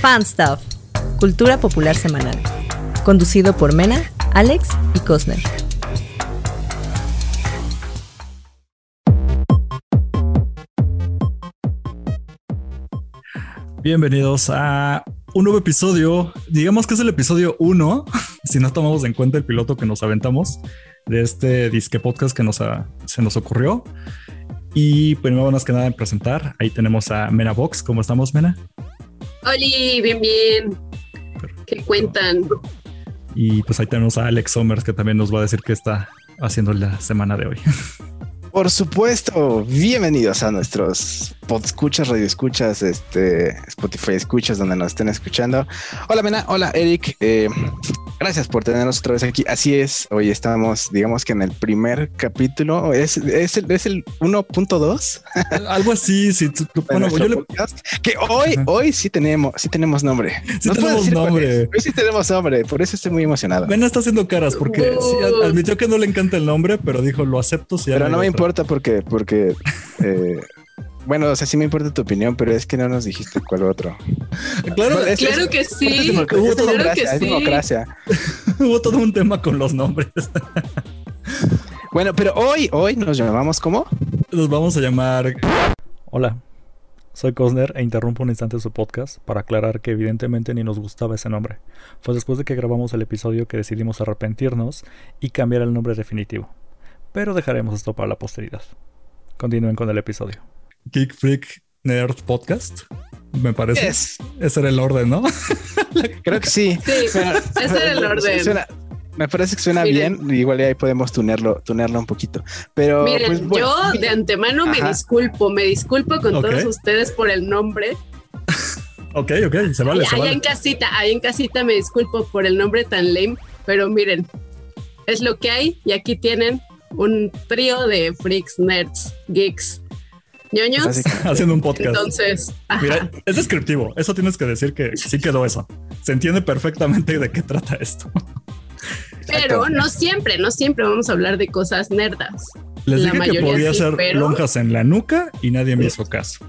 Fan Stuff, Cultura Popular Semanal. Conducido por Mena, Alex y Cosner. Bienvenidos a un nuevo episodio. Digamos que es el episodio 1, si no tomamos en cuenta el piloto que nos aventamos de este disque podcast que nos se nos ocurrió. Y primero, más que nada, en presentar, ahí tenemos a Mena Box. ¿Cómo estamos, Mena? Hola, bien, bien. ¿Qué cuentan? Y pues ahí tenemos a Alex Somers, que también nos va a decir qué está haciendo la semana de hoy. Por supuesto, bienvenidos a nuestros escuchas, radio escuchas, este Spotify escuchas donde nos estén escuchando. Hola Mena, hola Eric, eh, gracias por tenernos otra vez aquí. Así es, hoy estamos, digamos que en el primer capítulo, es, es el, es el 1.2. Algo así, sí. Bueno, yo le... Que hoy, hoy sí tenemos, sí tenemos nombre. Sí tenemos nombre. Hoy sí tenemos nombre, por eso estoy muy emocionado. Mena está haciendo caras porque admitió que no le encanta el nombre, pero dijo, lo acepto. Si pero no me importa porque, porque eh, bueno, o sea, sí me importa tu opinión, pero es que no nos dijiste cuál otro. Claro, claro que sí. Hubo claro que sí. democracia. Hubo todo un tema con los nombres. bueno, pero hoy, hoy nos llamamos ¿cómo? Nos vamos a llamar. Hola, soy Cosner e interrumpo un instante su podcast para aclarar que evidentemente ni nos gustaba ese nombre. Fue después de que grabamos el episodio que decidimos arrepentirnos y cambiar el nombre definitivo pero dejaremos esto para la posteridad. Continúen con el episodio. Geek Freak Nerd Podcast, me parece. Ese era el orden, ¿no? Creo que sí. Sí, ese era el orden. me parece que suena bien. Igual ahí podemos tunearlo, tunearlo un poquito. Pero miren, pues, yo de antemano me disculpo, me disculpo con todos ustedes por el nombre. ok, ok, se vale. Ahí, en casita, ahí en casita me disculpo por el nombre tan lame, pero miren, es lo que hay y aquí tienen un trío de freaks, nerds, geeks, ñoños. Haciendo un podcast. Entonces, mira, es descriptivo. Eso tienes que decir que sí quedó eso. Se entiende perfectamente de qué trata esto. Pero no siempre, no siempre vamos a hablar de cosas nerdas. Les dije que podía hacer lonjas en la nuca y nadie me hizo caso.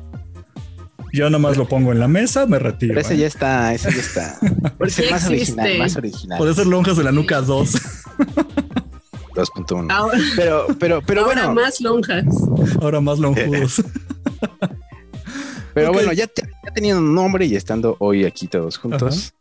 Yo nomás lo pongo en la mesa, me retiro. ese ¿eh? ya está, ese ya está. Puede ser más original, más original. Puede ser lonjas en la nuca 2. 2.1. Pero, pero, pero Ahora bueno. más lonjas. Ahora más lonjudos. pero bueno, ya, ya, teniendo un nombre y estando hoy aquí todos juntos,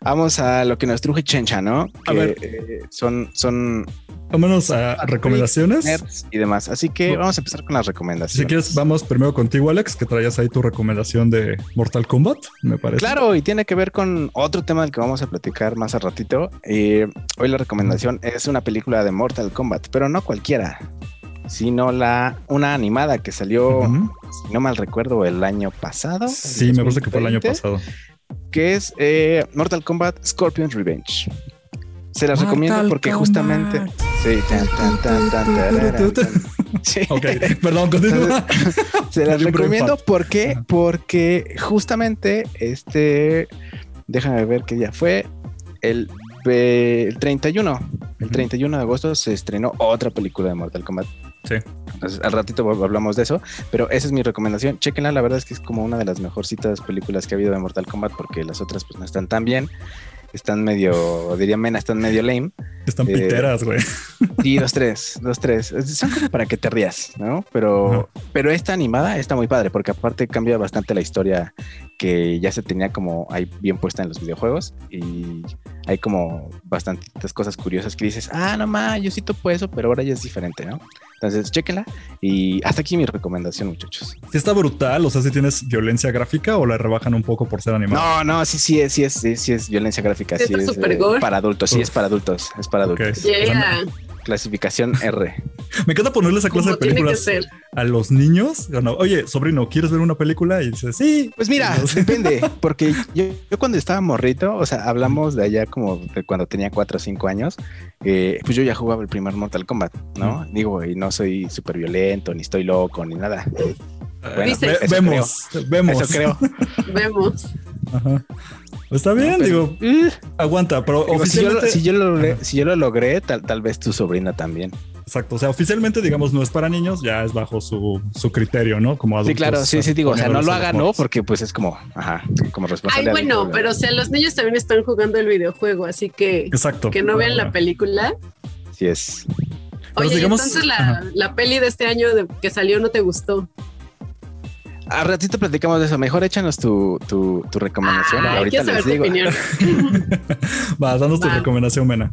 vamos a lo que nos truje Chencha, ¿no? a ver. Eh, son, son Vámonos a recomendaciones y demás. Así que vamos a empezar con las recomendaciones. Si quieres, vamos primero contigo, Alex, que traías ahí tu recomendación de Mortal Kombat, me parece. Claro, y tiene que ver con otro tema del que vamos a platicar más a ratito. Eh, hoy la recomendación es una película de Mortal Kombat, pero no cualquiera, sino la una animada que salió, si no mal recuerdo, el año pasado. Sí, me parece que fue el año pasado. Que es eh, Mortal Kombat Scorpion Revenge. Se las recomiendo porque justamente. Sí, tan, tan, tan, tan, sí. Ok, perdón, continúa. Se las recomiendo porque, porque justamente este. Déjame ver qué día fue. El, el 31. El 31 de agosto se estrenó otra película de Mortal Kombat. Sí. Entonces, al ratito hablamos de eso, pero esa es mi recomendación. Chequenla, la verdad es que es como una de las mejorcitas películas que ha habido de Mortal Kombat porque las otras pues no están tan bien están medio, diría Mena, están medio lame. Están eh, piteras, güey. Sí, dos, tres, dos, tres. Son como para que te rías, ¿no? Pero, pero esta animada está muy padre porque aparte cambia bastante la historia que ya se tenía como ahí bien puesta en los videojuegos y hay como bastantes cosas curiosas que dices, ah, no más, yo sí topo eso, pero ahora ya es diferente, ¿no? Entonces, chéquenla. Y hasta aquí mi recomendación, muchachos. Si está brutal, o sea, si tienes violencia gráfica o la rebajan un poco por ser animado. No, no, sí, sí es, sí es, sí, es violencia gráfica. Sí, es eh, para adultos, sí es para adultos, es para adultos. Clasificación R. Me encanta ponerle esa clase de películas a los niños. Oye, sobrino, ¿quieres ver una película? Y dices, sí. Pues mira, depende, porque yo, cuando estaba morrito, o sea, hablamos de allá como de cuando tenía 4 o 5 años, eh, pues yo ya jugaba el primer Mortal Kombat, ¿no? Digo, y no soy súper violento, ni estoy loco, ni nada. Bueno, vemos, vemos. Eso creo. vemos. Ajá. Está bien, digo, eh, aguanta, pero oficialmente... si, yo, lo logré, si yo lo logré, tal, tal vez tu sobrina también. Exacto. O sea, oficialmente, digamos, no es para niños, ya es bajo su, su criterio, ¿no? Como adultos. Sí, claro, sí, sí, digo, o sea, no lo hagan, ¿no? Porque pues es como, ajá, como responsabilidad. Ay, bueno, pero o sea, los niños también están jugando el videojuego, así que Exacto. que no vean la película. Sí es. Oye, digamos, entonces la, la, peli de este año de, que salió no te gustó. A ratito platicamos de eso. Mejor échanos tu, tu, tu recomendación. Ah, ahorita les digo. Va, danos tu recomendación, Mena.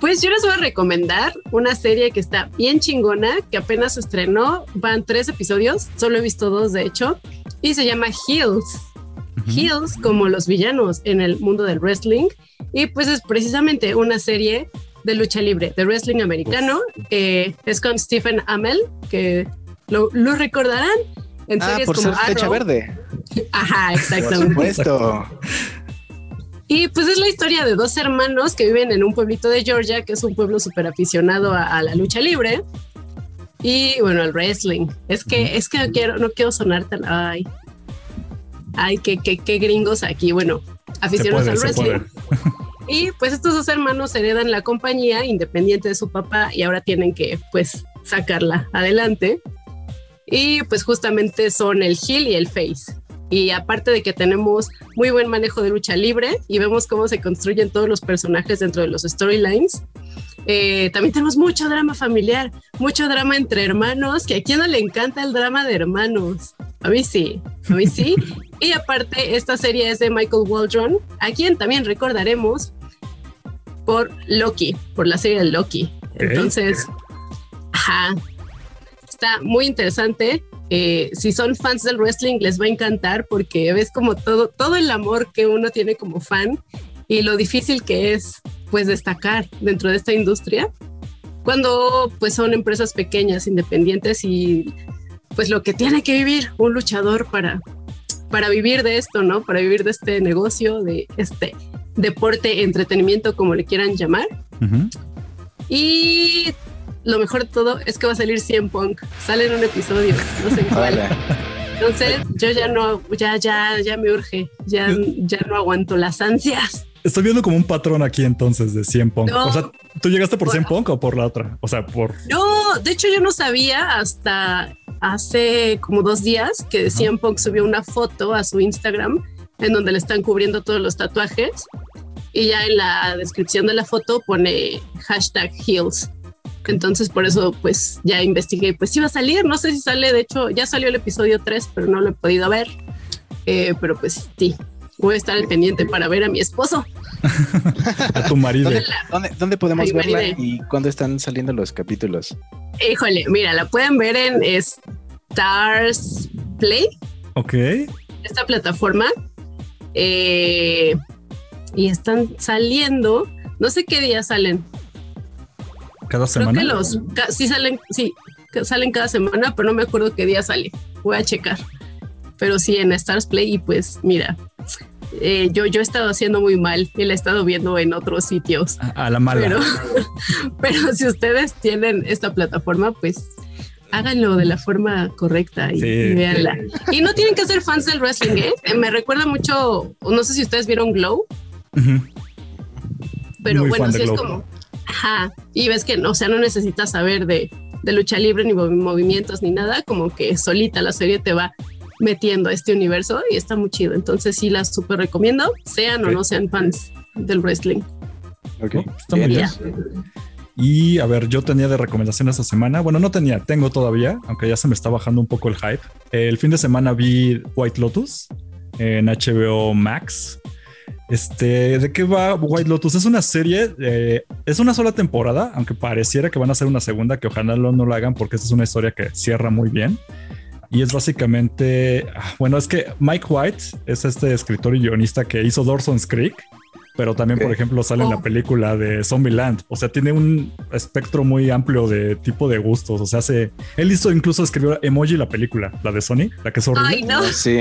Pues yo les voy a recomendar una serie que está bien chingona, que apenas se estrenó. Van tres episodios, solo he visto dos de hecho, y se llama Heels. Heels como los villanos en el mundo del wrestling. Y pues es precisamente una serie de lucha libre, de wrestling americano. Eh, es con Stephen Amell, que lo, lo recordarán en ah, por ser flecha verde. Ajá, exactamente. Por supuesto. Y pues es la historia de dos hermanos que viven en un pueblito de Georgia, que es un pueblo súper aficionado a, la lucha libre. Y bueno, al wrestling. Es que, es que no quiero, no quiero sonar tan. Ay. Ay, qué, qué, qué gringos aquí. Bueno, aficionados al wrestling. Y pues estos dos hermanos heredan la compañía independiente de su papá y ahora tienen que pues sacarla adelante. Y pues justamente son el heel y el face. Y aparte de que tenemos muy buen manejo de lucha libre y vemos cómo se construyen todos los personajes dentro de los storylines, eh, también tenemos mucho drama familiar, mucho drama entre hermanos, que a quien no le encanta el drama de hermanos. A mí sí, a mí sí. y aparte, esta serie es de Michael Waldron, a quien también recordaremos por Loki, por la serie de Loki. Entonces, ajá, está muy interesante. Eh, si son fans del wrestling, les va a encantar porque ves como todo, todo el amor que uno tiene como fan y lo difícil que es pues destacar dentro de esta industria cuando pues son empresas pequeñas, independientes y pues lo que tiene que vivir un luchador para, para vivir de esto, ¿no? Para vivir de este negocio, de este deporte, entretenimiento, como le quieran llamar. Y lo mejor de todo es que va a salir 100 Punk. Sale en un episodio, no sé cuál. Entonces, yo ya no, ya, ya, ya me urge, ya, ya no aguanto las ansias. Estoy viendo como un patrón aquí entonces de 100 Punk. o sea, ¿tú llegaste por 100 Punk o por la otra? O sea, por... No, de hecho yo no sabía hasta hace como dos días que 100 Punk subió una foto a su Instagram en donde le están cubriendo todos los tatuajes y ya en la descripción de la foto pone hashtag heels. Entonces por eso pues ya investigué, pues iba a salir, no sé si sale, de hecho ya salió el episodio 3, pero no lo he podido ver. Eh, pero pues sí, voy a estar al pendiente para ver a mi esposo. a tu marido. ¿Dónde, podemos verla y cuándo están saliendo los capítulos? Híjole, mira, la pueden ver en Stars Play. Ok. Esta plataforma. Eh, y están saliendo, no sé qué día salen, cada semana. Creo que los sí salen, sí, salen cada semana, pero no me acuerdo qué día sale. Voy a checar. Pero sí en Stars Play y pues mira, eh, yo, yo he estado haciendo muy mal y la he estado viendo en otros sitios. A, la mala. Pero, pero, si ustedes tienen esta plataforma, pues háganlo de la forma correcta y, véanla. Y no tienen que ser fans del wrestling, ¿eh? Me recuerda mucho, no sé si ustedes vieron Glow. Pero bueno, sí es como Ajá. Y ves que, o sea, no necesitas saber de, lucha libre, ni movimientos, ni nada, como que solita la serie te va metiendo a este universo y está muy chido. Entonces sí la súper recomiendo, sean o no sean fans del wrestling. Ok, está muy bien. Y a ver, yo tenía de recomendación esta semana. Bueno, no tenía, tengo todavía, aunque ya se me está bajando un poco el hype. El fin de semana vi White Lotus en HBO Max. Este, ¿de qué va White Lotus? Es una serie, eh, es una sola temporada, aunque pareciera que van a hacer una segunda, que ojalá no, lo hagan porque esta es una historia que cierra muy bien. Y es básicamente, ah, bueno, es que Mike White es este escritor y guionista que hizo Dawson's Creek, pero también, por ejemplo, sale en la oh. película de Zombieland. O sea, tiene un espectro muy amplio de tipo de gustos. O sea, hace. Él hizo incluso escribió Emoji la película, la de Sony, la que es horrible. Ay, no. Sí,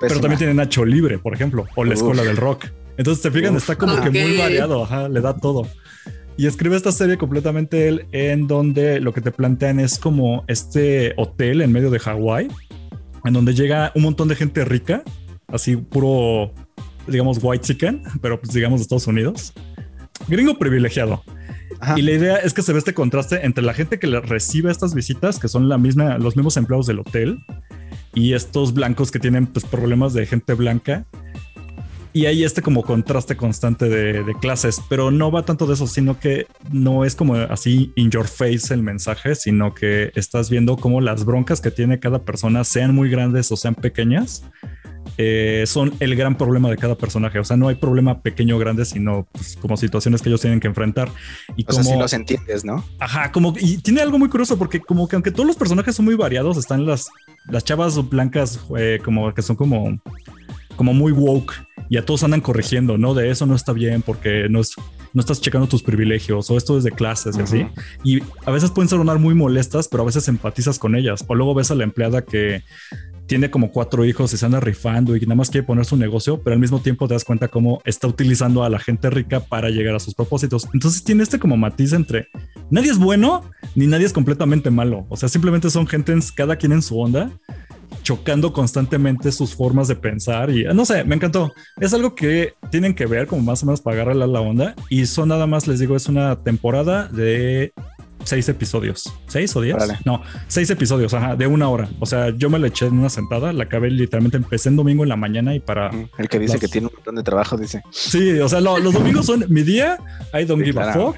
pero también tiene Nacho Libre, por ejemplo, o La Escuela del Rock. Entonces, te fijan, está como que muy variado. Ajá, le da todo. Y escribe esta serie completamente él, en donde lo que te plantean es como este hotel en medio de Hawái, en donde llega un montón de gente rica, así puro digamos, white chicken, pero pues digamos de Estados Unidos. Gringo privilegiado. Y la idea es que se ve este contraste entre la gente que le recibe estas visitas, que son la misma, los mismos empleados del hotel, y estos blancos que tienen pues, problemas de gente blanca. Y hay este como contraste constante de, de, clases, pero no va tanto de eso, sino que no es como así in your face el mensaje, sino que estás viendo cómo las broncas que tiene cada persona, sean muy grandes o sean pequeñas, eh, son el gran problema de cada personaje. O sea, no hay problema pequeño o grande, sino pues, como situaciones que ellos tienen que enfrentar. Y como, sea, si los entiendes, ¿no? Ajá, como y tiene algo muy curioso porque como que aunque todos los personajes son muy variados, están las, las chavas blancas eh, como que son como, como muy woke y a todos andan corrigiendo, ¿no? De eso no está bien porque no es no estás checando tus privilegios o esto es de clases y así. Y a veces pueden sonar muy molestas, pero a veces empatizas con ellas. O luego ves a la empleada que tiene como cuatro hijos y se anda rifando y nada más quiere poner su negocio, pero al mismo tiempo te das cuenta cómo está utilizando a la gente rica para llegar a sus propósitos. Entonces tiene este como matiz entre nadie es bueno ni nadie es completamente malo. O sea, simplemente son gente, cada quien en su onda, chocando constantemente sus formas de pensar y no sé, me encantó. Es algo que tienen que ver como más o menos para agarrarle a la onda y son nada más, les digo, es una temporada de seis episodios. ¿Seis o diez? No, seis episodios, ajá, de una hora. O sea, yo me la eché en una sentada, la acabé literalmente, empecé en domingo en la mañana y para... El que dice que tiene un montón de trabajo, dice. Sí, o sea, los domingos son mi día, I don't give a fuck.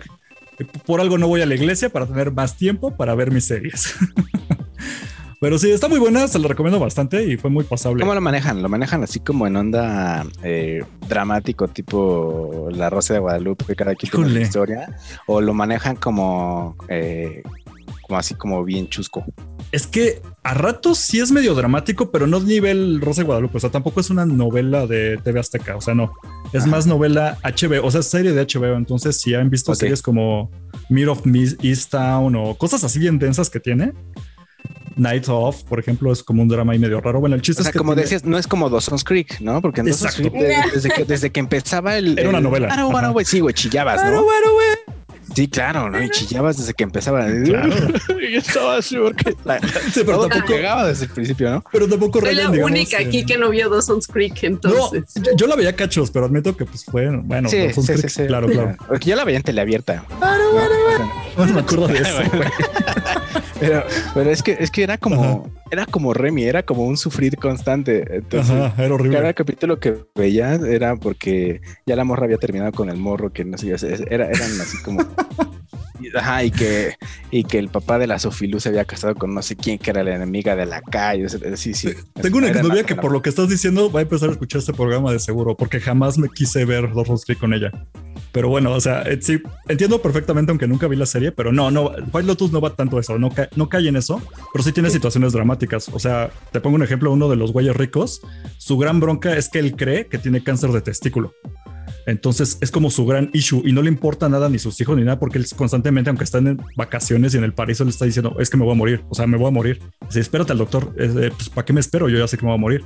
Por algo no voy a la iglesia para tener más tiempo para ver mis series. Pero sí, está muy buena, se la recomiendo bastante y fue muy pasable. ¿Cómo lo manejan? ¿Lo manejan así como en onda eh, dramático, tipo La Rosa de Guadalupe, que cada quien tiene una historia? ¿O lo manejan como, eh, como así como bien chusco? Es que a ratos sí es medio dramático, pero no nivel Rosa de Guadalupe. O sea, tampoco es una novela de TV Azteca. O sea, no. Es más novela HBO, o sea, serie de HBO. Entonces, si han visto series como Mirror of East Town o cosas así bien densas que tiene, Night Off, por ejemplo, es como un drama ahí medio raro. Bueno, el chiste es que. como decías, no es como Dawson's Creek, ¿no? Porque en Dawson's Creek, desde, que, desde que empezaba el. Era una novela. Claro, bueno, güey, sí, güey, chillabas, ¿no? Bueno, güey. Sí, claro, ¿no? Y chillabas desde que empezaba. Claro. Yo estaba así porque sí, pero tampoco llegaba desde el principio, ¿no? Pero tampoco Soy la única aquí que no vio Dawson's Creek, entonces. No, yo, la veía cachos, pero admito que pues fue, bueno, sí, Dawson's sí, Creek, sí, claro, claro. Porque yo la veía en teleabierta. Claro, bueno, bueno. No me acuerdo de eso, güey. Pero, pero es que es que era como era como Remy, era como un sufrir constante. Entonces, Ajá, era horrible. Cada capítulo que veía era porque ya la morra había terminado con el morro, que no sé, era, eran así como Ajá, y que, y que el papá de la Sofilu se había casado con no sé quién, que era la enemiga de la calle. Sí, sí. Tengo una exnovia que por lo que estás diciendo va a empezar a escuchar este programa de seguro, porque jamás me quise ver Los Creek con ella. Pero bueno, o sea, eh, sí, entiendo perfectamente, aunque nunca vi la serie, pero no, no, White Lotus no va tanto eso, no, no cae en eso, pero sí tiene situaciones dramáticas. O sea, te pongo un ejemplo, uno de los güeyes ricos, su gran bronca es que él cree que tiene cáncer de testículo. Entonces es como su gran issue y no le importa nada ni sus hijos ni nada porque él constantemente, aunque están en vacaciones y en el paraíso, le está diciendo es que me voy a morir. O sea, me voy a morir. Dice, espérate al doctor. pues, ¿para qué me espero? Yo ya sé que me voy a morir.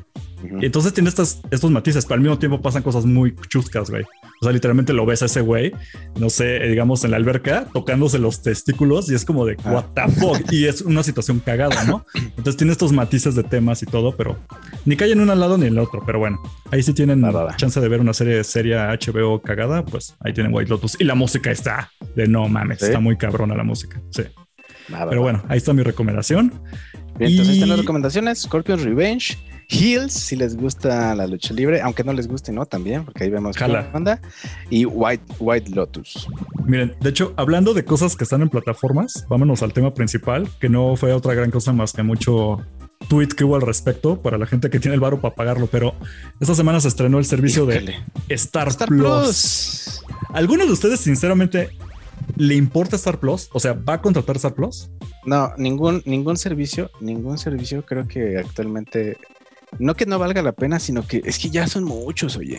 Y entonces tiene estas, estos matices, pero al mismo tiempo pasan cosas muy chuscas, güey. O sea, literalmente lo ves a ese güey, no sé, digamos en la alberca, tocándose los testículos y es como de what the fuck. Y es una situación cagada, ¿no? Entonces tiene estos matices de temas y todo, pero ni cae en un lado ni en el otro. Pero bueno, ahí sí tienen la chance de ver una serie seria HBO cagada, pues ahí tienen White Lotus. Y la música está de no mames, está muy cabrona la música. Sí. Pero bueno, ahí está mi recomendación. Bien, entonces están las recomendaciones: Scorpion's Revenge. Heels, si les gusta la lucha libre, aunque no les guste, ¿no? También, porque ahí vemos la banda. Y White, White Lotus. Miren, de hecho, hablando de cosas que están en plataformas, vámonos al tema principal, que no fue otra gran cosa más que mucho tweet que hubo al respecto para la gente que tiene el varo para pagarlo, pero esta semana se estrenó el servicio de Star, Plus. ¿Alguno de ustedes, sinceramente, le importa Star Plus? O sea, ¿va a contratar Star Plus? No, ningún, ningún servicio, ningún servicio creo que actualmente no que no valga la pena, sino que es que ya son muchos, oye.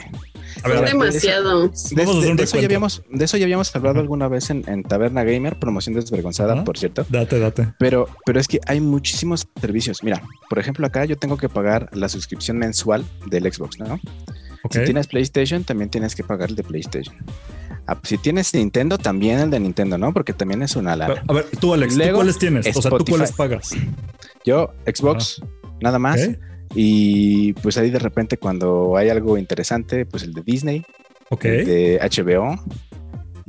A demasiado. De, eso ya habíamos, de eso ya habíamos hablado alguna vez en, Taberna Gamer, promoción desvergonzada, por cierto. Date, date. Pero, pero es que hay muchísimos servicios. Mira, por ejemplo, acá yo tengo que pagar la suscripción mensual del Xbox, ¿no? Si tienes PlayStation, también tienes que pagar el de PlayStation. Ah, si tienes Nintendo, también el de Nintendo, ¿no? Porque también es una lana. A ver, tú, Alex, ¿tú cuáles tienes? O sea, ¿tú cuáles pagas? Yo, Xbox, nada más. Y pues ahí de repente cuando hay algo interesante, pues el de Disney, el de HBO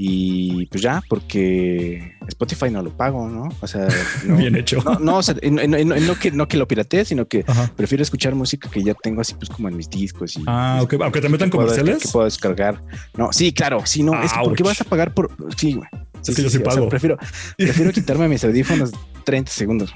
Y pues ya, porque Spotify no lo pago, ¿no? O sea, no, Bien hecho. No, no, o sea, no, no- que, no que lo piratee, sino que Ajá. prefiero escuchar música que ya tengo así pues como en mis discos. Y, Ah, ok. Aunque te metan que puedo- comerciales. Que puedo descargar. No, sí, claro, sí, no, es que ¿por qué Ouch. vas a pagar por...? Sí, güey. Es que yo sí o sea, pago. prefiero, prefiero quitarme mis audífonos 30 segundos.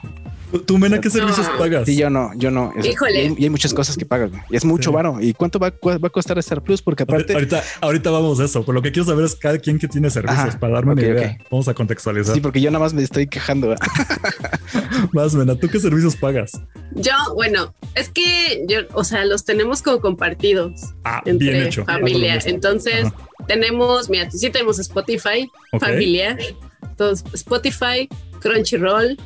¿Tú, Mena, qué servicios No. pagas? Sí, yo no, yo no. Es- Híjole. Y hay, y hay muchas cosas que pagas, güey. Y es mucho Sí. varo. ¿Y cuánto va, cu- va a costar Star Plus? Porque aparte... Ahorita, ahorita vamos a eso, pero lo que quiero saber es cada quien que tiene servicios Ajá, para darme ok, una idea. Vamos a contextualizar. Sí, porque yo nada más me estoy quejando. Más, Mena, ¿tú qué servicios pagas? Yo, bueno, es que yo, o sea, los tenemos como compartidos Ah, entre bien hecho. Familia. mismo. Entonces, Ajá. Tenemos, mira, sí tenemos Spotify, Ok. familiar. Entonces, Spotify, Crunchyroll,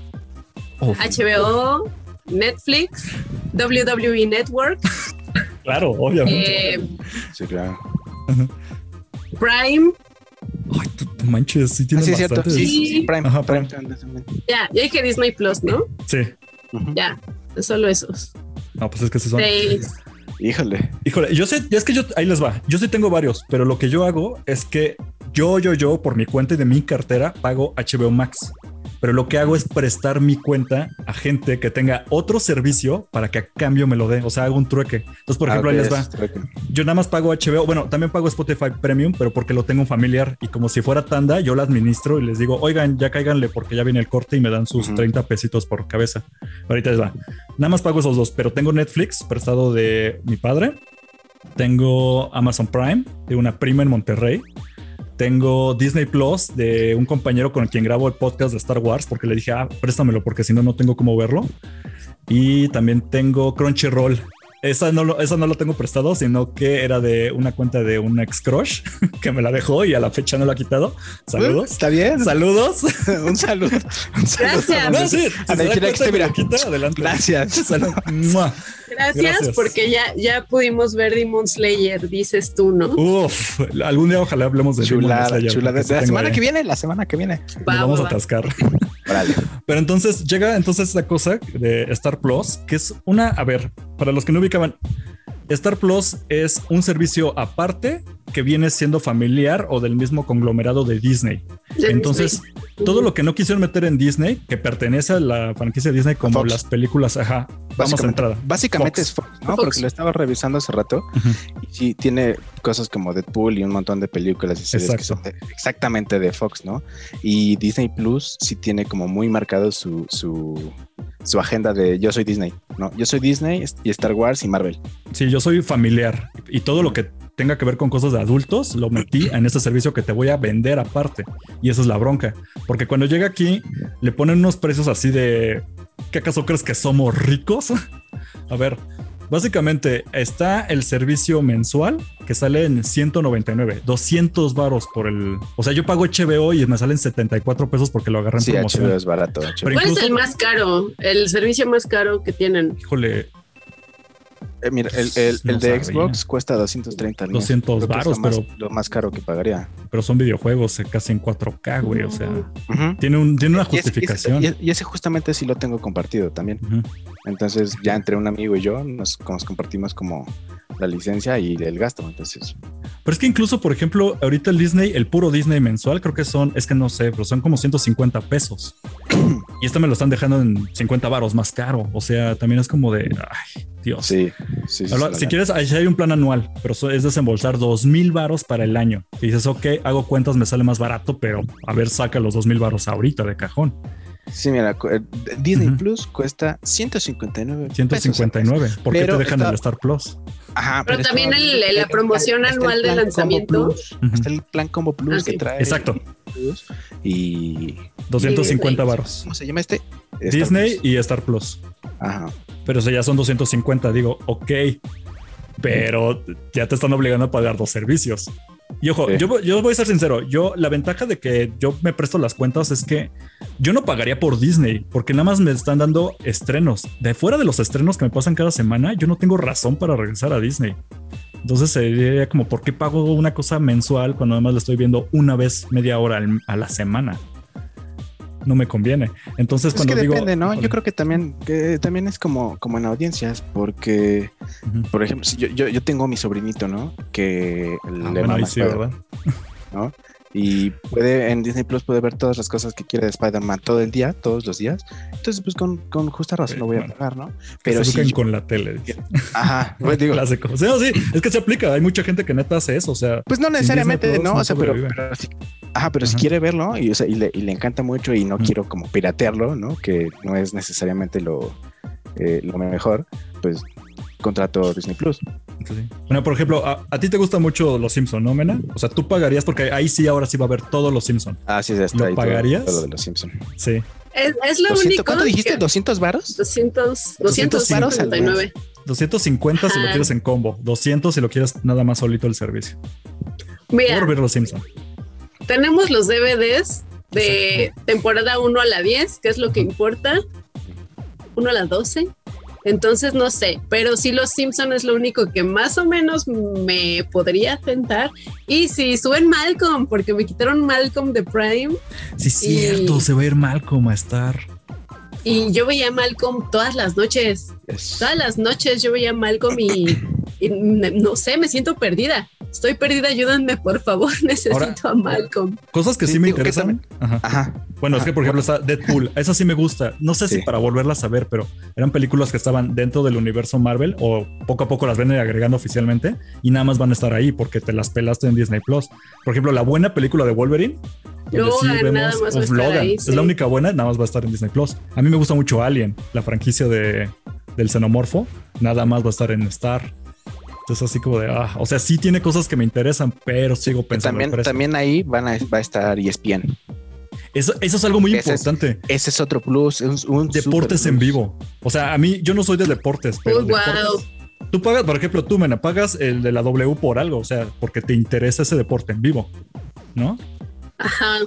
HBO, Netflix, WWE Network, claro, obviamente. eh, Sí, claro. Prime, Ay, tú, tú manches, sí Ah, tienes sí, es cierto. Sí, sí, sí, Prime. Ajá, Prime. ya, ya dije Disney Plus, ¿no? Sí. Ya, solo esos. No, pues es que sí son. Seis. Híjole. Híjole, yo sé, es que yo, ahí les va. Yo sí tengo varios, pero lo que yo hago es que yo, yo, yo, por mi cuenta y de mi cartera, pago HBO Max. Pero lo que hago es prestar mi cuenta a gente que tenga otro servicio para que a cambio me lo dé. O sea, hago un trueque. Entonces, por Ah, ejemplo, ahí les va. trueque. Yo nada más pago HBO. Bueno, también pago Spotify Premium, pero porque lo tengo un familiar y como si fuera tanda, yo la administro y les digo, oigan, ya cáiganle porque ya viene el corte y me dan sus Ujú. 30 pesitos por cabeza. Ahorita les va. Nada más pago esos dos, pero tengo Netflix prestado de mi padre. Tengo Amazon Prime de una prima en Monterrey. Tengo Disney Plus de un compañero con quien grabo el podcast de Star Wars porque le dije, ah, préstamelo porque si no, no tengo cómo verlo. Y también tengo Crunchyroll. Esa no, lo, esa no lo tengo prestado, sino que era de una cuenta de un ex crush que me la dejó y a la fecha no la ha quitado. Saludos. Está bien. Saludos. un saludo. Un saludo. Gracias. Adelante. Gracias. Gracias, Gracias. porque ya, ya pudimos ver Demon Slayer, dices tú, ¿no? Uf, algún día ojalá hablemos de Demon Chulada, Slayer, chulada. La semana ahí. que viene, la semana que viene. Nos vamos va, a va. Pero entonces llega entonces esta cosa de Star Plus, que es una, a ver, para los que no ubicaban, Star Plus es un servicio aparte que viene siendo familiar o del mismo conglomerado de Disney. De Entonces, Disney. todo lo que no quisieron meter en Disney, que pertenece a la franquicia de Disney como Fox. las películas, ajá, vamos a entrada. básicamente Fox. es Fox, ¿no? Fox. Porque lo estaba revisando hace rato y sí tiene cosas como Deadpool y un montón de películas y series que son de- exactamente de Fox, ¿no? Y Disney Plus sí tiene como muy marcado su, su, su agenda de yo soy Disney, ¿no? Yo soy Disney y Star Wars y Marvel. Sí, yo soy familiar y todo lo que tenga que ver con cosas de adultos lo metí en este servicio que te voy a vender aparte. Y esa es la bronca. Porque cuando llega aquí, le ponen unos precios así de. ¿Qué acaso crees que somos ricos? a ver, básicamente está el servicio mensual que sale en 199, 200 varos por el. O sea, yo pago HBO y me salen 74 pesos porque lo agarré en Sí, promoción. HBO es barato. HBO. Pero ¿Cuál es el más caro? El servicio más caro que tienen. Híjole, Eh, mira, el, el- No el de. Xbox cuesta 230 al mes. 200 Creo que es varos, lo más- pero- Lo más caro que pagaría. pero son videojuegos casi en 4K, güey. O sea, tiene, un, tiene una justificación. Y ese, y ese justamente sí lo tengo compartido también. Entonces ya entre un amigo y yo nos, nos compartimos como la licencia y el gasto. Entonces, Pero es que incluso, por ejemplo, ahorita el Disney, el puro Disney mensual, creo que son, es que no sé, pero son como 150 pesos. y este me lo están dejando en 50 varos más caro. O sea, también es como de, ay, Dios. sí, sí, sí, Habla- si quieres, ahí hay un plan anual, pero es desembolsar dos mil varos para el año. Y dices, ok, hago cuentas, me sale más barato, pero a ver, saca los dos mil varos ahorita de cajón. Sí, mira, eh, Disney Ujú. Plus cuesta 159. pesos. 159. ¿Por qué te dejan está- el Star Plus? Ajá, Pero también el- la promoción está anual de lanzamiento. Plus. Está el plan Combo Plus Ah, que sí. trae. Exacto. Plus Y. 250 Disney. varos. ¿Cómo se llama este? Star Disney Plus. y Star Plus. Ajá. Pero o sea, ya son 250. Digo, ok, pero ya te están obligando a pagar dos servicios. Y ojo, Sí. yo, yo voy a ser sincero. Yo, la ventaja de que yo me presto las cuentas es que yo no pagaría por Disney porque nada más me están dando estrenos. De fuera de los estrenos que me pasan cada semana, yo no tengo razón para regresar a Disney. Entonces sería como, ¿por qué pago una cosa mensual cuando además la estoy viendo una vez media hora a la semana? No me conviene. Entonces, Es cuando que digo. depende, ¿no? Yo creo que también, que también es como, como en audiencias, porque, por ejemplo, si yo, yo, yo tengo mi sobrinito, ¿no? Que Ah, le bueno, sí, ¿verdad? ¿no? y puede en Disney Plus puede ver todas las cosas que quiere de Spider-Man todo el día, todos los días. Entonces, pues con, con justa razón lo voy a pagar, ¿no? Pero si con la tele. Ajá, pues digo. Clásico. O sea, sí, es que se aplica. Hay mucha gente que neta hace eso. O sea, pues no necesariamente, no, o sea, pero, pero si, ajá, pero si quiere verlo y, o sea, y, le, y, le, encanta mucho y no quiero como piratearlo, ¿no? Que no es necesariamente lo, eh, lo mejor, pues contrato Disney Plus. Bueno, por ejemplo, a, ti te gusta mucho Los Simpsons, ¿no, Mena? O sea, tú pagarías porque ahí sí ahora sí va a haber todos Los Simpsons. Ah, sí, ya está. ¿Lo pagarías? Todo, de Los Simpsons. Sí. Es, es lo único. ¿Cuánto dijiste? ¿200 varos? 200, 200 varos 250 si lo quieres en combo, 200 si lo quieres nada más solito el servicio. Mira, por ver Los Simpsons. Tenemos los DVDs de temporada 1 a la 10, que es lo que importa. 1 a la 12. Entonces no sé, pero si Los Simpson es lo único que más o menos me podría tentar. Y si suben Malcolm, porque me quitaron Malcolm de Prime. Sí, cierto, se va a ir Malcolm a estar. Y yo veía Malcolm todas las noches. Todas las noches yo veía Malcolm y no sé, me siento perdida estoy perdida, ayúdenme, por favor, necesito a Malcolm. Cosas que sí, me interesan. Ajá. Bueno, es que por ejemplo está Deadpool, esa sí me gusta. No sé si para volverlas a ver, pero eran películas que estaban dentro del universo Marvel o poco a poco las ven agregando oficialmente y nada más van a estar ahí porque te las pelaste en Disney Plus. Por ejemplo, la buena película de Wolverine. Logan, nada más Logan. Es la única buena, nada más va a estar en Disney Plus. A mí me gusta mucho Alien, la franquicia de, del xenomorfo, nada más va a estar en Star. Entonces así como de, ah, o sea, sí tiene cosas que me interesan, pero sigo pensando. También, también ahí van a, va a estar ESPN. Eso, eso es algo muy importante. ese es otro plus. un deportes en vivo. O sea, a mí, yo no soy de deportes, pero. wow. tú pagas, por ejemplo, tú, Mena, pagas el de la W por algo, o sea, porque te interesa ese deporte en vivo, ¿no? Ajá.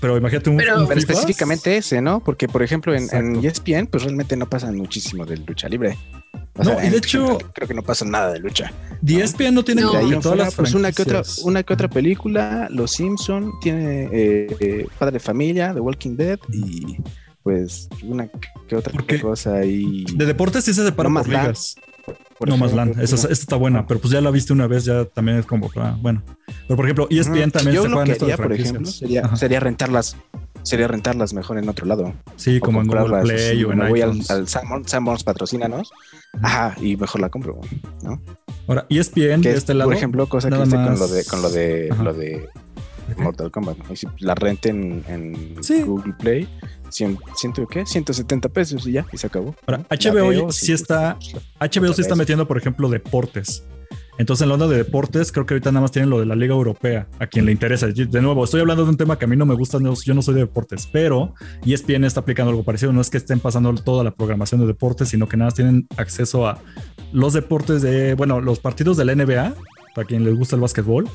Pero imagínate un. Pero, específicamente ese, ¿no? Porque, por ejemplo, en, en, ESPN, pues realmente no pasa muchísimo de lucha libre no, y de hecho. Creo que no pasa nada de lucha. ESPN no tiene no. todas las pues una que otra una que otra película, Los Simpson tiene eh, Padre de Familia, The Walking Dead y pues una que otra cosa y de deportes sí se separa por ligas. no más land, esta, está buena, pero pues ya la viste una vez, ya también es como, ah, bueno. Pero por ejemplo, ESPN también Yo se lo que haría, por ejemplo, sería, sería rentarlas sería rentarlas mejor en otro lado. Sí, como en Google Play o en voy al, al Sanborns, patrocínanos. Ajá, y mejor la compro, ¿no? Ahora, ESPN de este lado. Por ejemplo, cosa que hice con lo de, con lo de, lo de Mortal Kombat. La renten en, Google Play. ¿Ciento qué? 170 pesos y ya, y se acabó. Ahora, HBO sí está. HBO sí está metiendo, por ejemplo, deportes. Entonces, en la onda de deportes, creo que ahorita nada más tienen lo de la Liga Europea, a quien le interesa. De nuevo, estoy hablando de un tema que a mí no me gusta, yo no soy de deportes, pero ESPN está aplicando algo parecido. No es que estén pasando toda la programación de deportes, sino que nada más tienen acceso a los deportes de, bueno, los partidos de la NBA, para quien les gusta el básquetbol,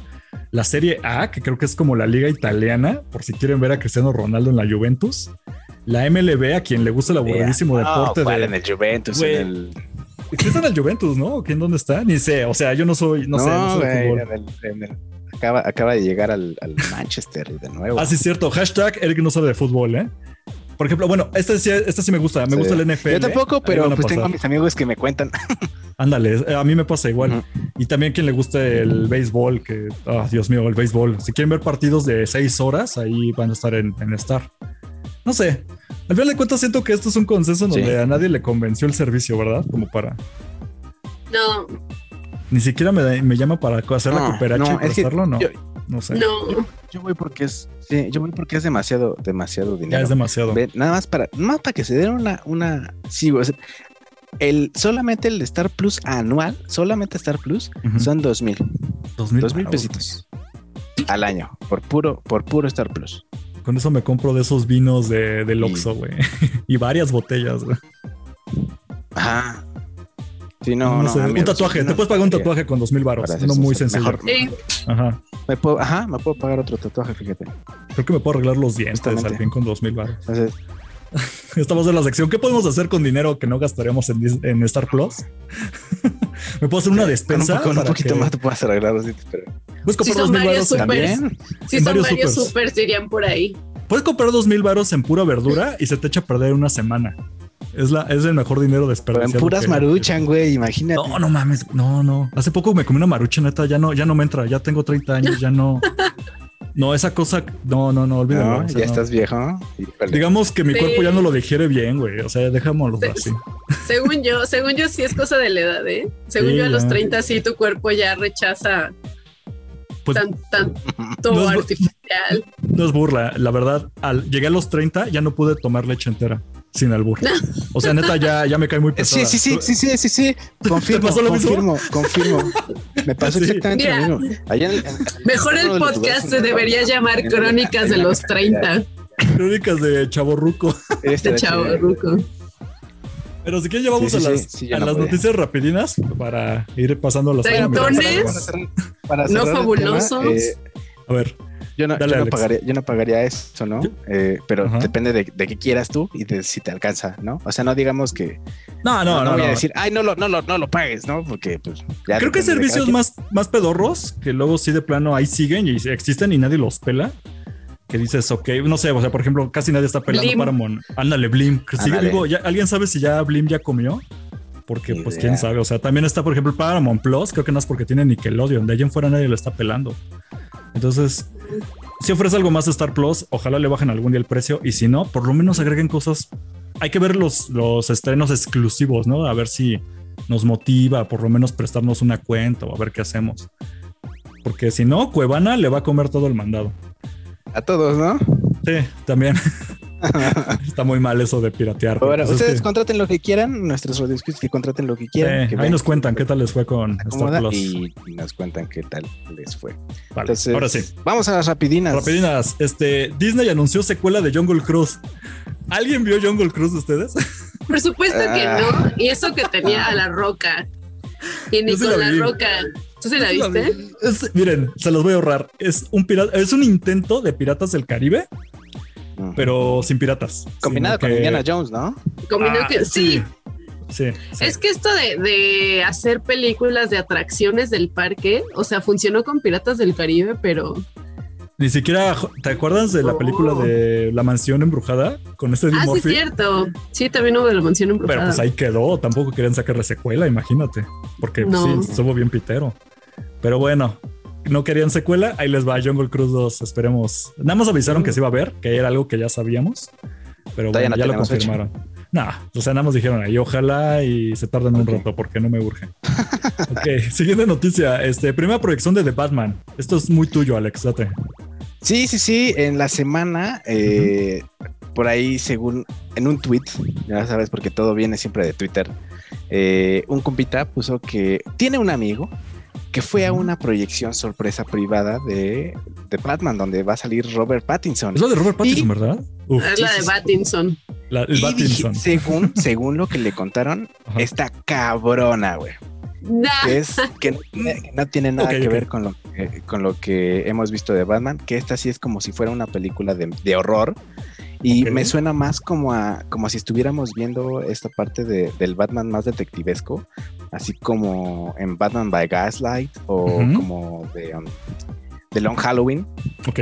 la Serie A, que creo que es como la liga italiana, por si quieren ver a Cristiano Ronaldo en la Juventus, la MLB, a quien le gusta el aburridísimo deporte de... en el Juventus, en el está en el Juventus, ¿no? ¿Quién dónde está? Ni sé. O sea, yo no soy, no, sé. No sé acaba, acaba, de llegar al, al, Manchester de nuevo. Ah, sí, es cierto. Hashtag Eric no sabe de fútbol, ¿eh? Por ejemplo, bueno, esta sí, esta sí me gusta. Me gusta el NFL. Yo tampoco, pero pues tengo a mis amigos que me cuentan. Ándale, a mí me pasa igual. Y también quien le guste el béisbol, que, oh, Dios mío, el béisbol. Si quieren ver partidos de seis horas, ahí van a estar en, en Star. No sé. Al final de cuentas siento que esto es un consenso donde a nadie le convenció el servicio, ¿verdad? Como para... No. Ni siquiera me, me llama para hacer la cooperacha no, y hacerlo, no. no sé. No. Yo, voy porque es, sí, yo voy porque es demasiado, demasiado dinero. Ya es demasiado. nada más para, nada más para que se den una, una, sí, el, solamente el Star Plus anual, solamente Star Plus, son dos mil. Dos mil. Dos mil pesitos al año, por puro, por puro Star Plus. Con eso me compro de esos vinos de, del Oxxo, güey. y varias botellas, güey. Ajá. Sí, no, no, un tatuaje, te puedes pagar un tatuaje con dos mil baros. Uno muy sencillo. Sí. Ajá. Me puedo, ajá, me puedo pagar otro tatuaje, fíjate. Creo que me puedo arreglar los dientes al fin con dos mil baros. Estamos en la sección. ¿Qué podemos hacer con dinero que no gastaríamos en, en Star Plus? me puedo hacer una despensa. Con un, poquito más te puedes arreglar los dientes, pero. Puedes comprar dos mil baros también. Si son varios, supers irían por ahí. Puedes comprar dos mil baros en pura verdura y se te echa a perder una semana. Es, la, es el mejor dinero desperdiciado. En puras maruchan, güey, imagínate. No, no mames, no, no. Hace poco me comí una marucha, neta, ya no, ya no me entra, ya tengo 30 años, ya no. No, esa cosa, no, no, no, olvídalo. No, ya estás viejo. Digamos que mi cuerpo ya no lo digiere bien, güey. O sea, dejámoslo así. Según yo, según yo sí es cosa de la edad, ¿eh? Según yo a los 30 sí tu cuerpo ya rechaza pues, tan, tanto no artificial. No es burla, la verdad, al llegué a los 30 ya no pude tomar leche entera sin albur. O sea, neta, ya, ya me cae muy pesada. Sí, sí, sí, sí, sí, sí, sí. Confirmo, confirmo, confirmo. Me pasó exactamente lo mismo. mejor el podcast se debería llamar Crónicas de los 30. Crónicas de Chaborruco. Este de Chaborruco. Pero si quieres llevamos a las, a las noticias rapidinas para ir pasando a las... Treintones, no fabulosos. Eh, a ver. Yo no, pagaría, yo no pagaría eso, ¿no? Eh, pero depende de, de, qué quieras tú y de si te alcanza, ¿no? O sea, no digamos que. No, no, no. No, voy a decir, ay, no lo, no, lo, no lo pagues, ¿no? Porque, pues. Ya Creo que hay servicios más, más pedorros que luego sí de plano ahí siguen y existen y nadie los pela. Que dices, ok, no sé, o sea, por ejemplo, casi nadie está pelando para Paramount. Ándale, Blim. ¿Alguien sabe si ya Blim ya comió? Porque, pues, quién sabe. O sea, también está, por ejemplo, Paramount Plus. Creo que no es porque tiene Nickelodeon. De allá en fuera nadie lo está pelando. Entonces, si ofrece algo más de Star Plus, ojalá le bajen algún día el precio. Y si no, por lo menos agreguen cosas. Hay que ver los, los estrenos exclusivos, ¿no? A ver si nos motiva, por lo menos prestarnos una cuenta o a ver qué hacemos. Porque si no, Cuevana le va a comer todo el mandado. A todos, ¿no? Sí, también. Está muy mal eso de piratear. Bueno, pues ustedes contraten lo que quieran, nuestros radioescuchas que contraten lo que quieran. ahí nos cuentan qué tal les fue con Star Plus. Y nos cuentan qué tal les fue. Vale, Entonces, ahora sí. Vamos a las rapidinas. Rapidinas. Este, Disney anunció secuela de Jungle Cruise. ¿Alguien vio Jungle Cruise de ustedes? Por supuesto que ah. no. Y eso que tenía a la roca. Y ni con la, roca. ¿Tú se la viste? miren, se los voy a ahorrar. Es un pirata, es un intento de Piratas del Caribe pero sin piratas. Combinado con Indiana Jones, ¿no? Combinado ah, sí. Sí, Es que esto de, hacer películas de atracciones del parque, o sea, funcionó con Piratas del Caribe, pero ni siquiera, ¿te acuerdas de la película de La Mansión Embrujada? Con ese Ah, sí, es cierto. Sí, también hubo de La Mansión Embrujada. Pero pues ahí quedó. Tampoco querían sacarle secuela, imagínate. Porque pues, sí, estuvo bien pitero. Pero bueno, no querían secuela, ahí les va Jungle Cruise 2, esperemos. Nada más avisaron que se iba a ver, que era algo que ya sabíamos, pero bueno, ya lo confirmaron. No, o sea, nada más dijeron ahí, ojalá y se tarden un rato porque no me urge. ok, siguiente noticia, este, primera proyección de The Batman. Esto es muy tuyo, Alex, date. Sí, sí, sí, en la semana, eh, por ahí, según en un tweet, ya sabes, porque todo viene siempre de Twitter, eh, un compita puso que tiene un amigo que fue a una proyección sorpresa privada de, de, Batman, donde va a salir Robert Pattinson. Es la de Robert Pattinson, ¿verdad? es la de Pattinson. La, el Pattinson. según, según lo que le contaron, está cabrona, güey. Que, es, que, no tiene nada que ver con lo que, con lo que hemos visto de Batman, que esta sí es como si fuera una película de, de horror y me suena más como a como si estuviéramos viendo esta parte de, del Batman más detectivesco, así como en Batman by Gaslight o como de, um, de, Long Halloween. Ok.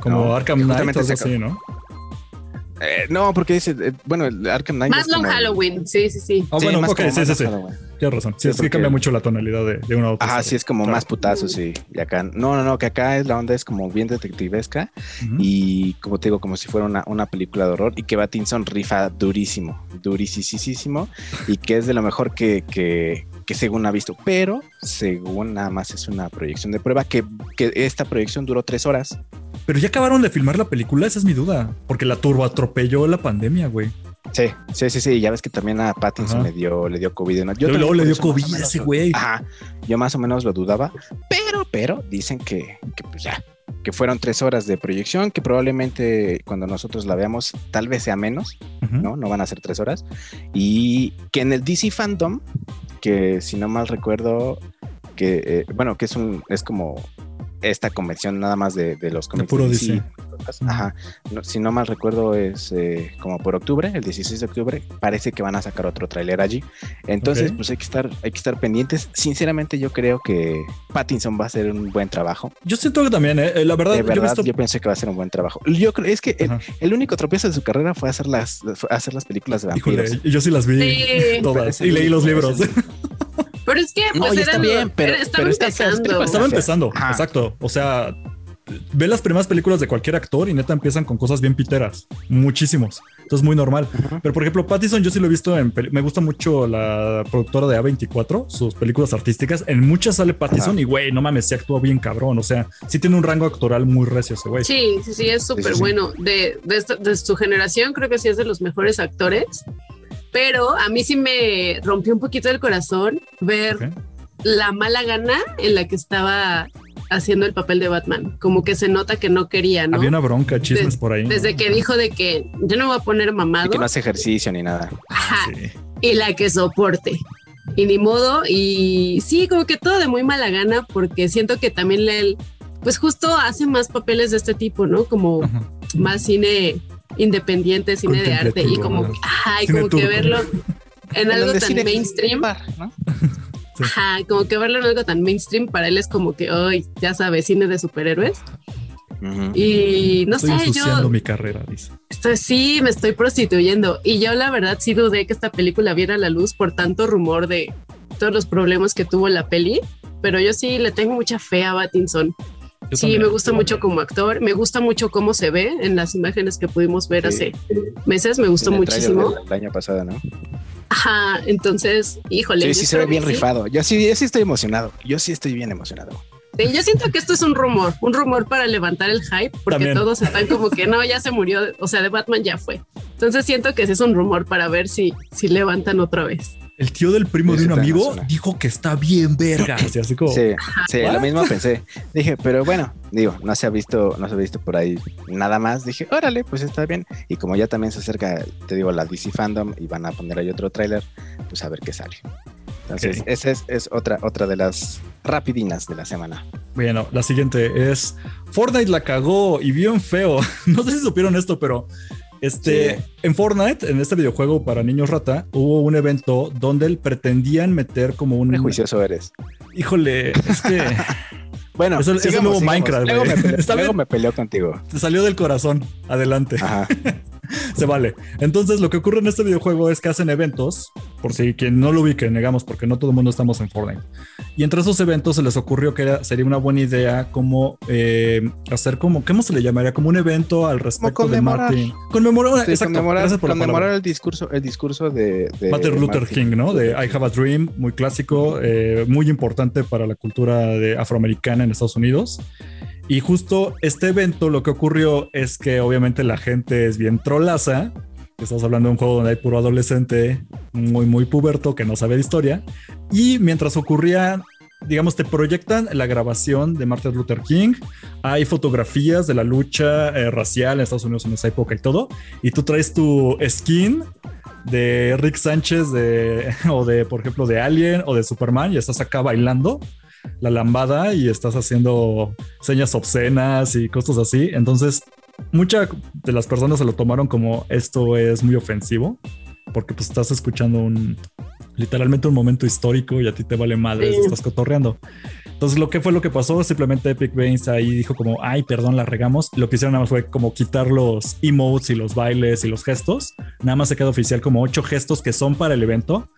Como Arkham Knight, así, ¿no? Eh, no, porque dice, eh, bueno, el Arkham Knight. Más Long Halloween, sí, sí, sí. Oh, bueno, ok, sí, sí, sí. Tienes razón. Sí, es que cambia mucho la tonalidad de, de una a otra. Ajá, sí, es como más putazo, sí. Y acá, no, no, no, que acá es la onda es como bien detectivesca y como te digo, como si fuera una, una película de horror y que Batinson rifa durísimo, durísimo y que es de lo mejor que, que, que según ha visto, pero según nada más es una proyección de prueba, que, que esta proyección duró tres horas. Pero ya acabaron de filmar la película, esa es mi duda, porque la turbo atropelló la pandemia, güey. Sí, sí, sí, sí. Ya ves que también a Pattinson le dio, le dio COVID. Yo luego le dio COVID a ese güey. Ajá. Yo más o menos lo dudaba, pero, pero dicen que, que pues ya, que fueron tres horas de proyección, que probablemente cuando nosotros la veamos tal vez sea menos, ¿no? No van a ser tres horas. Y que en el DC Fandom, que si no mal recuerdo, que, eh, bueno, que es un, es como esta convención nada más de, los cómics. De puro DC. Ajá. si no mal recuerdo es eh, como por octubre, el 16 de octubre, parece que van a sacar otro tráiler allí. Entonces, pues hay que estar, hay que estar pendientes. Sinceramente, yo creo que Pattinson va a hacer un buen trabajo. Yo siento que también, eh, eh, la verdad, yo, pensé que va a ser un buen trabajo. Yo creo es que el, único tropiezo de su carrera fue hacer las, hacer las películas de vampiros. yo sí las vi todas y leí los libros. Pero es que, pues, está bien, pero, estaba empezando. Estaba empezando, exacto. O sea, ve las primeras películas de cualquier actor y neta empiezan con cosas bien piteras, muchísimos. Entonces, muy normal. Pero, por ejemplo, Pattison, yo sí lo he visto en. Me gusta mucho la productora de A24, sus películas artísticas. En muchas sale Pattison y, güey, no mames, se actúa bien cabrón. O sea, sí tiene un rango actoral muy recio ese güey. Sí, sí, sí, es súper bueno. De, de, su generación, creo que sí es de los mejores actores. Pero a mí sí me rompió un poquito el corazón ver la mala gana en la que estaba haciendo el papel de Batman. Como que se nota que no quería, ¿no? Había una bronca, chismes por ahí. Desde que dijo de que yo no voy a poner mamado. Y que no hace ejercicio ni nada. Ajá. Y la que soporte. Y ni modo. Y sí, como que todo de muy mala gana, porque siento que también él, pues justo hace más papeles de este tipo, ¿no? Como más cine independiente, cine de arte. Y como, ajá, y como que verlo en algo tan mainstream. ¿no? Ajá, como que verlo en algo tan mainstream para él es como que hoy, ya sabes, cine de superhéroes. Y no estoy sé, yo. mi carrera, dice. Estoy, sí, me estoy prostituyendo. Y yo, la verdad, sí dudé que esta película viera la luz por tanto rumor de todos los problemas que tuvo la peli. Pero yo sí le tengo mucha fe a Sí, me gusta mucho como actor. Me gusta mucho cómo se ve en las imágenes que pudimos ver hace meses. Me gustó muchísimo. El año pasado, ¿no? Ajá, entonces, híjole. Sí, sí se ve bien rifado. Yo sí, yo sí estoy emocionado. Yo sí estoy bien emocionado. yo siento que esto es un rumor, un rumor para levantar el hype, porque todos están como que no, ya se murió, o sea, de Batman ya fue. Entonces siento que sí es un rumor para ver si, si levantan otra vez. El tío del primo de un amigo dijo que está bien verga. Sí, así como, sí, sí lo mismo pensé. Dije, pero bueno, digo, no se ha visto, no se ha visto por ahí nada más. Dije, órale, pues está bien. Y como ya también se acerca, te digo, la DC Fandom y van a poner ahí otro tráiler, pues a ver qué sale. Entonces, esa es, es, otra, otra de las rapidinas de la semana. Bueno, la siguiente es Fortnite la cagó y bien feo. No sé si supieron esto, pero este, en Fortnite, en este videojuego para niños rata, hubo un evento donde pretendían meter como un. Prejuicioso eres. Híjole, es que. bueno, es el, nuevo Minecraft. Luego, me, me peleó contigo. Te salió del corazón. Adelante. Ajá. se vale. Entonces, lo que ocurre en este videojuego es que hacen eventos, por si quien no lo ubique, negamos, porque no todo el mundo estamos en Fortnite. Y entre esos eventos se les ocurrió que sería una buena idea como eh, hacer como, ¿cómo se le llamaría? Como un evento al respecto de Martin. Conmemorar, conmemorar, el discurso, el discurso de, Martin Luther King, ¿no? De I Have a Dream, muy clásico, eh, muy importante para la cultura de afroamericana en Estados Unidos. Y justo este evento lo que ocurrió es que obviamente la gente es bien trolaza. Estamos hablando de un juego donde hay puro adolescente muy, muy puberto que no sabe de historia. Y mientras ocurría, digamos, te proyectan la grabación de Martin Luther King. Hay fotografías de la lucha eh, racial en Estados Unidos en esa época y todo. Y tú traes tu skin de Rick Sánchez de, o de, por ejemplo, de Alien o de Superman y estás acá bailando la lambada y estás haciendo señas obscenas y cosas así. Entonces, muchas de las personas se lo tomaron como esto es muy ofensivo, porque pues estás escuchando un literalmente un momento histórico y a ti te vale madre, estás cotorreando. Entonces, lo que fue lo que pasó, simplemente Epic Games ahí dijo como, ay, perdón, la regamos. Lo que hicieron nada más fue como quitar los emotes y los bailes y los gestos. Nada más se queda oficial como ocho gestos que son para el evento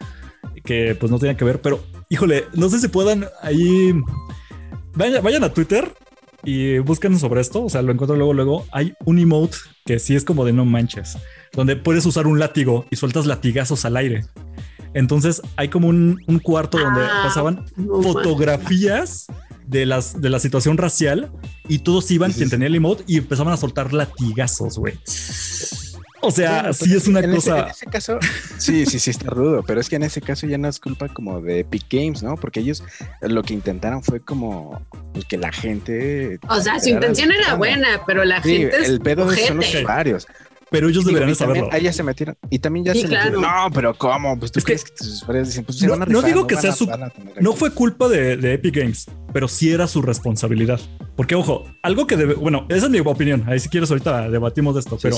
que pues no tenían que ver, pero híjole, no sé si puedan ahí. Vayan, vayan a Twitter y busquen sobre esto. O sea, lo encuentro luego, luego. Hay un emote que sí es como de no manches, donde puedes usar un látigo y sueltas latigazos al aire. Entonces hay como un, cuarto donde ah, pasaban fotografías de, las, de la situación racial y todos iban, quien tenía el emote, y empezaban a soltar latigazos, güey. O sea, sí es una cosa. en ese caso, sí, sí, sí está rudo, pero es que en ese caso ya no es culpa como de Epic Games, ¿no? Porque ellos lo que intentaron fue como pues, que la gente. O sea, su intención era buena, pero la gente. El pedo de son los usuarios. Pero ellos deberían saberlo. Ahí ya se metieron. Y también ya se metieron. No, pero ¿cómo? Pues tú crees que, tus usuarios dicen, pues se no, van a No digo que sea su. No fue culpa de, de, Epic Games, pero sí era su responsabilidad. Porque, ojo, algo que debe. Bueno, esa es mi opinión. Ahí si quieres, ahorita debatimos de esto. pero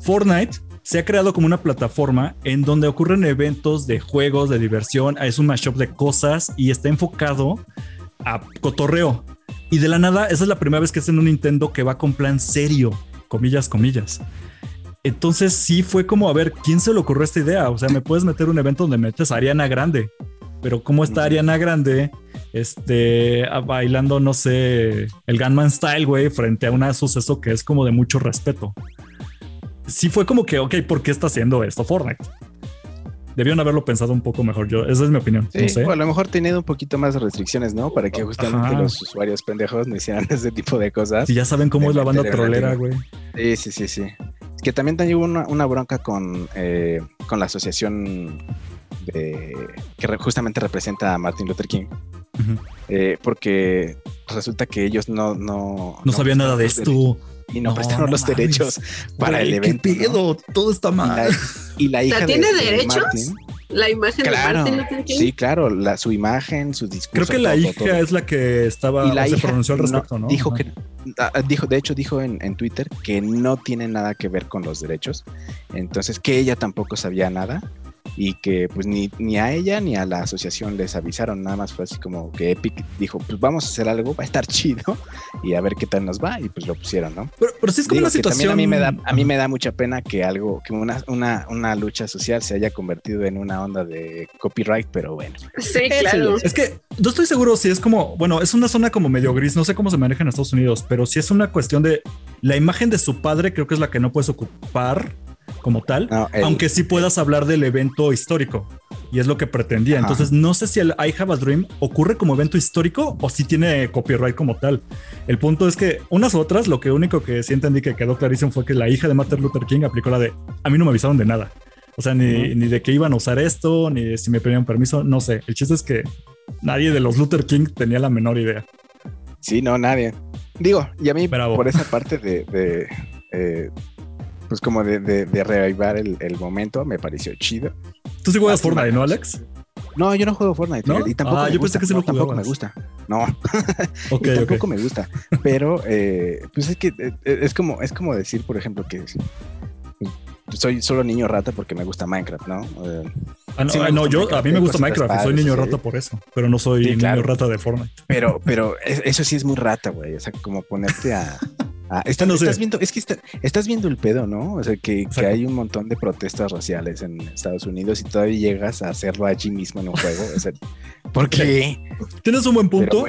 Fortnite se ha creado como una plataforma en donde ocurren eventos de juegos, de diversión. Es un mashup de cosas y está enfocado a cotorreo. Y de la nada, esa es la primera vez que hacen un Nintendo que va con plan serio. Comillas, comillas. Entonces sí fue como, a ver, ¿quién se le ocurrió esta idea? O sea, me puedes meter un evento donde metes a Ariana Grande, pero ¿cómo está Ariana Grande este, bailando, no sé, el Gunman Style, güey, frente a un suceso que es como de mucho respeto. Sí fue como que, ok, ¿por qué está haciendo esto Fortnite? Debieron haberlo pensado un poco mejor. Yo, esa es mi opinión. Sí, a lo mejor teniendo un poquito más de restricciones, ¿no? Para que justamente los usuarios pendejos no hicieran ese tipo de cosas. Si ya saben cómo es la banda trolera, güey. Sí, sí, sí, sí. Que también hubo una, una bronca con, eh, con la asociación de, que justamente representa a Martin Luther King. Eh, porque resulta que ellos no... No, no, sabían nada de esto. Y no, prestaron los derechos para el evento. ¿Qué pedo? Todo está mal. Y la, hija ¿Tiene derechos? La imagen de Martin Luther King. Sí, claro, la, su imagen, su discurso. Creo que la hija es la que estaba y la se pronunció al respecto, ¿no? Dijo que ah, dijo, de hecho, dijo en, en, Twitter que no tiene nada que ver con los derechos. Entonces, que ella tampoco sabía nada y que pues ni, ni a ella ni a la asociación les avisaron, nada más fue así como que Epic dijo, pues vamos a hacer algo, va a estar chido y a ver qué tal nos va y pues lo pusieron, ¿no? Pero, pero sí es como una situación... A mí, me da, a mí me da mucha pena que algo, que una, una, una lucha social se haya convertido en una onda de copyright, pero bueno. Sí, claro. Es que no estoy seguro si es como, bueno, es una zona como medio gris, no sé cómo se maneja en Estados Unidos, pero si es una cuestión de la imagen de su padre, creo que es la que no puedes ocupar como tal, aunque sí puedas hablar del evento histórico. Y es lo que pretendía. Entonces, no sé si el I Have a Dream ocurre como evento histórico o si tiene copyright como tal. El punto es que unas otras, lo que único que sí entendí que quedó clarísimo fue que la hija de Martin Luther King aplicó la de a mí no me avisaron de nada. O sea, ni, ni de que iban a usar esto, ni si me pedían permiso, no sé. El chiste es que nadie de los Luther King tenía la menor idea. Sí, no, nadie. Digo, y a mí por esa parte de, eh, pues como de, de, el, el, momento, me pareció chido. ¿Tú sí juegas Fortnite, no, Alex? No, yo no juego Fortnite. Y tampoco ah, me yo gusta. pensé que no, tampoco me gusta. No, okay, tampoco me gusta. Pero, eh, pues es que eh, es como, es como decir, por ejemplo, que soy solo niño rata porque me gusta Minecraft, ¿no? ah, no, no yo, a mí me gusta Minecraft, soy niño rata por eso, pero no soy niño rata de Fortnite. Pero, pero eso sí es muy rata, güey. O sea, como ponerte a, Ah, estás viendo, es que estás viendo el pedo, ¿no? O sea, que, hay un montón de protestas raciales en Estados Unidos y todavía llegas a hacerlo allí mismo en un juego. O sea, ¿por qué? Tienes un buen punto.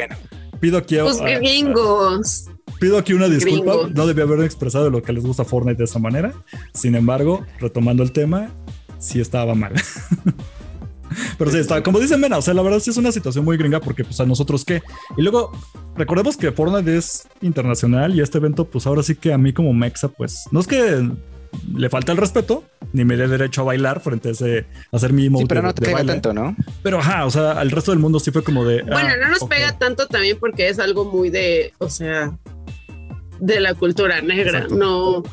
Pido aquí a, Los gringos. Pido aquí una disculpa. No debía haber expresado lo que les gusta Fortnite de esa manera. Sin embargo, retomando el tema, sí estaba mal. Pero sí, está, como dice Mena, o sea, la verdad sí es una situación muy gringa porque pues a nosotros qué. Y luego, recordemos que Fortnite es internacional y este evento pues ahora sí que a mí como Mexa pues no es que le falta el respeto, ni me dé derecho a bailar frente a ese, a hacer mi sí, pero no te pega tanto, ¿no? Pero ajá, o sea, al resto del mundo sí fue como de. Bueno, ah, no nos pega tanto también porque es algo muy de, o sea, de la cultura negra, no.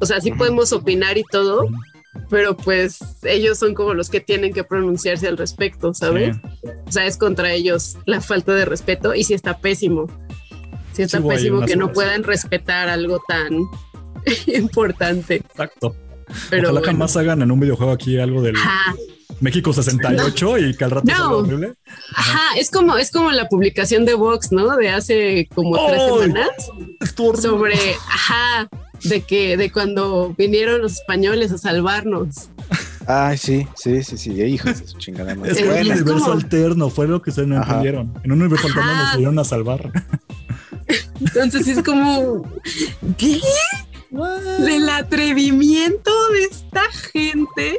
O sea, sí podemos opinar y todo, pero pues ellos son como los que tienen que pronunciarse al respecto, ¿sabes? O sea, es contra ellos la falta de respeto y si está pésimo. Si está pésimo que no puedan respetar algo tan importante. Exacto. Pero Ojalá jamás hagan en un videojuego aquí algo del México 68 y que al rato no. horrible. Ajá. es como, es como la publicación de Vox, ¿no? De hace como tres semanas. Sobre, ajá, de que de cuando vinieron los españoles a salvarnos. Ay, sí, sí, sí, sí, hijos de su chingada Es un universo alterno, fue lo que se no entendieron. En un universo alterno nos vinieron a salvar. Entonces es como, ¿qué? Del atrevimiento de esta gente.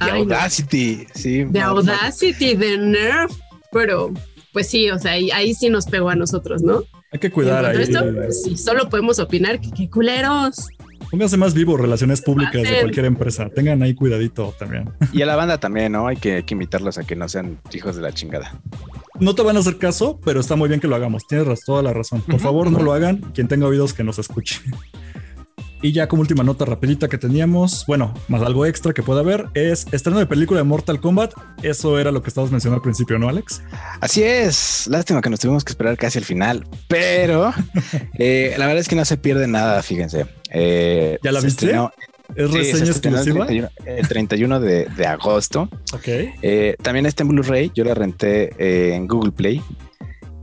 De Audacity, sí. De Audacity, de Nerf, pero pues sí, o sea, ahí, ahí sí nos pegó a nosotros, ¿no? Hay que cuidar ahí. Esto, pues, sí, solo podemos opinar que qué culeros. Pónganse más vivo relaciones públicas de cualquier empresa. Tengan ahí cuidadito también. Y a la banda también, ¿no? Hay que, hay que invitarlos a que no sean hijos de la chingada. No te van a hacer caso, pero está muy bien que lo hagamos. Tienes toda la razón. Por favor, no lo hagan. Quien tenga oídos que nos escuche. Y ya como última nota rapidita que teníamos, bueno, más algo extra que pueda haber, es estreno de película de Mortal Kombat. Eso era lo que estabas mencionando al principio, ¿no, Alex? Así es. Lástima que nos tuvimos que esperar casi al final, pero eh, la verdad es que no se pierde nada, fíjense. Eh, ¿Ya la viste? ¿Es reseña exclusiva? El 31, de, agosto. Ok. Eh, también está en Blu-ray. Yo la renté en Google Play.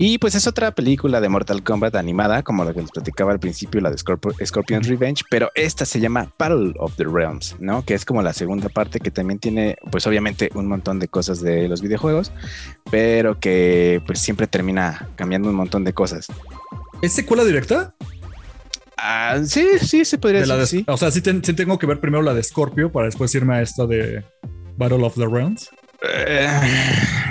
Y pues es otra película de Mortal Kombat animada, como la que les platicaba al principio, la de Scorpion's Revenge, pero esta se llama Battle of the Realms, ¿no? Que es como la segunda parte que también tiene, pues obviamente, un montón de cosas de los videojuegos, pero que pues siempre termina cambiando un montón de cosas. ¿Es secuela directa? Ah, sí, sí, se podría decir. O sea, sí, tengo que ver primero la de Scorpio para después irme a esta de Battle of the Realms. Eh,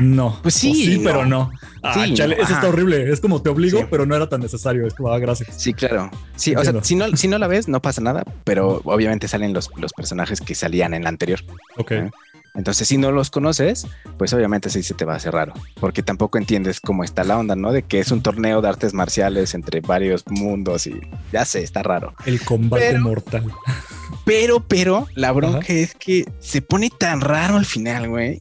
no. Pues sí. pero no. Ah, chale, eso está horrible. Es como te obligo, pero no era tan necesario. Es como, ah, gracias. Sí, claro. Sí, o sea, si no, si no la ves, no pasa nada, pero obviamente salen los, los personajes que salían en la anterior. Ok. Entonces, si no los conoces, pues obviamente sí se te va a hacer raro, porque tampoco entiendes cómo está la onda, ¿no? De que es un torneo de artes marciales entre varios mundos y ya sé, está raro. El combate mortal. Pero, pero, la bronca es que se pone tan raro al final, güey.